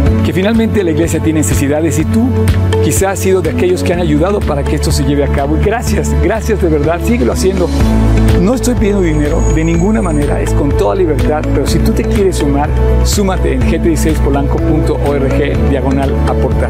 que finalmente la iglesia tiene necesidades y tú quizás has sido de aquellos que han ayudado para que esto se lleve a cabo. Y gracias, gracias de verdad, síguelo haciendo. No estoy pidiendo dinero de ninguna manera, es con toda libertad, pero si tú te quieres sumar, súmate en gt16polanco.org diagonal aportar.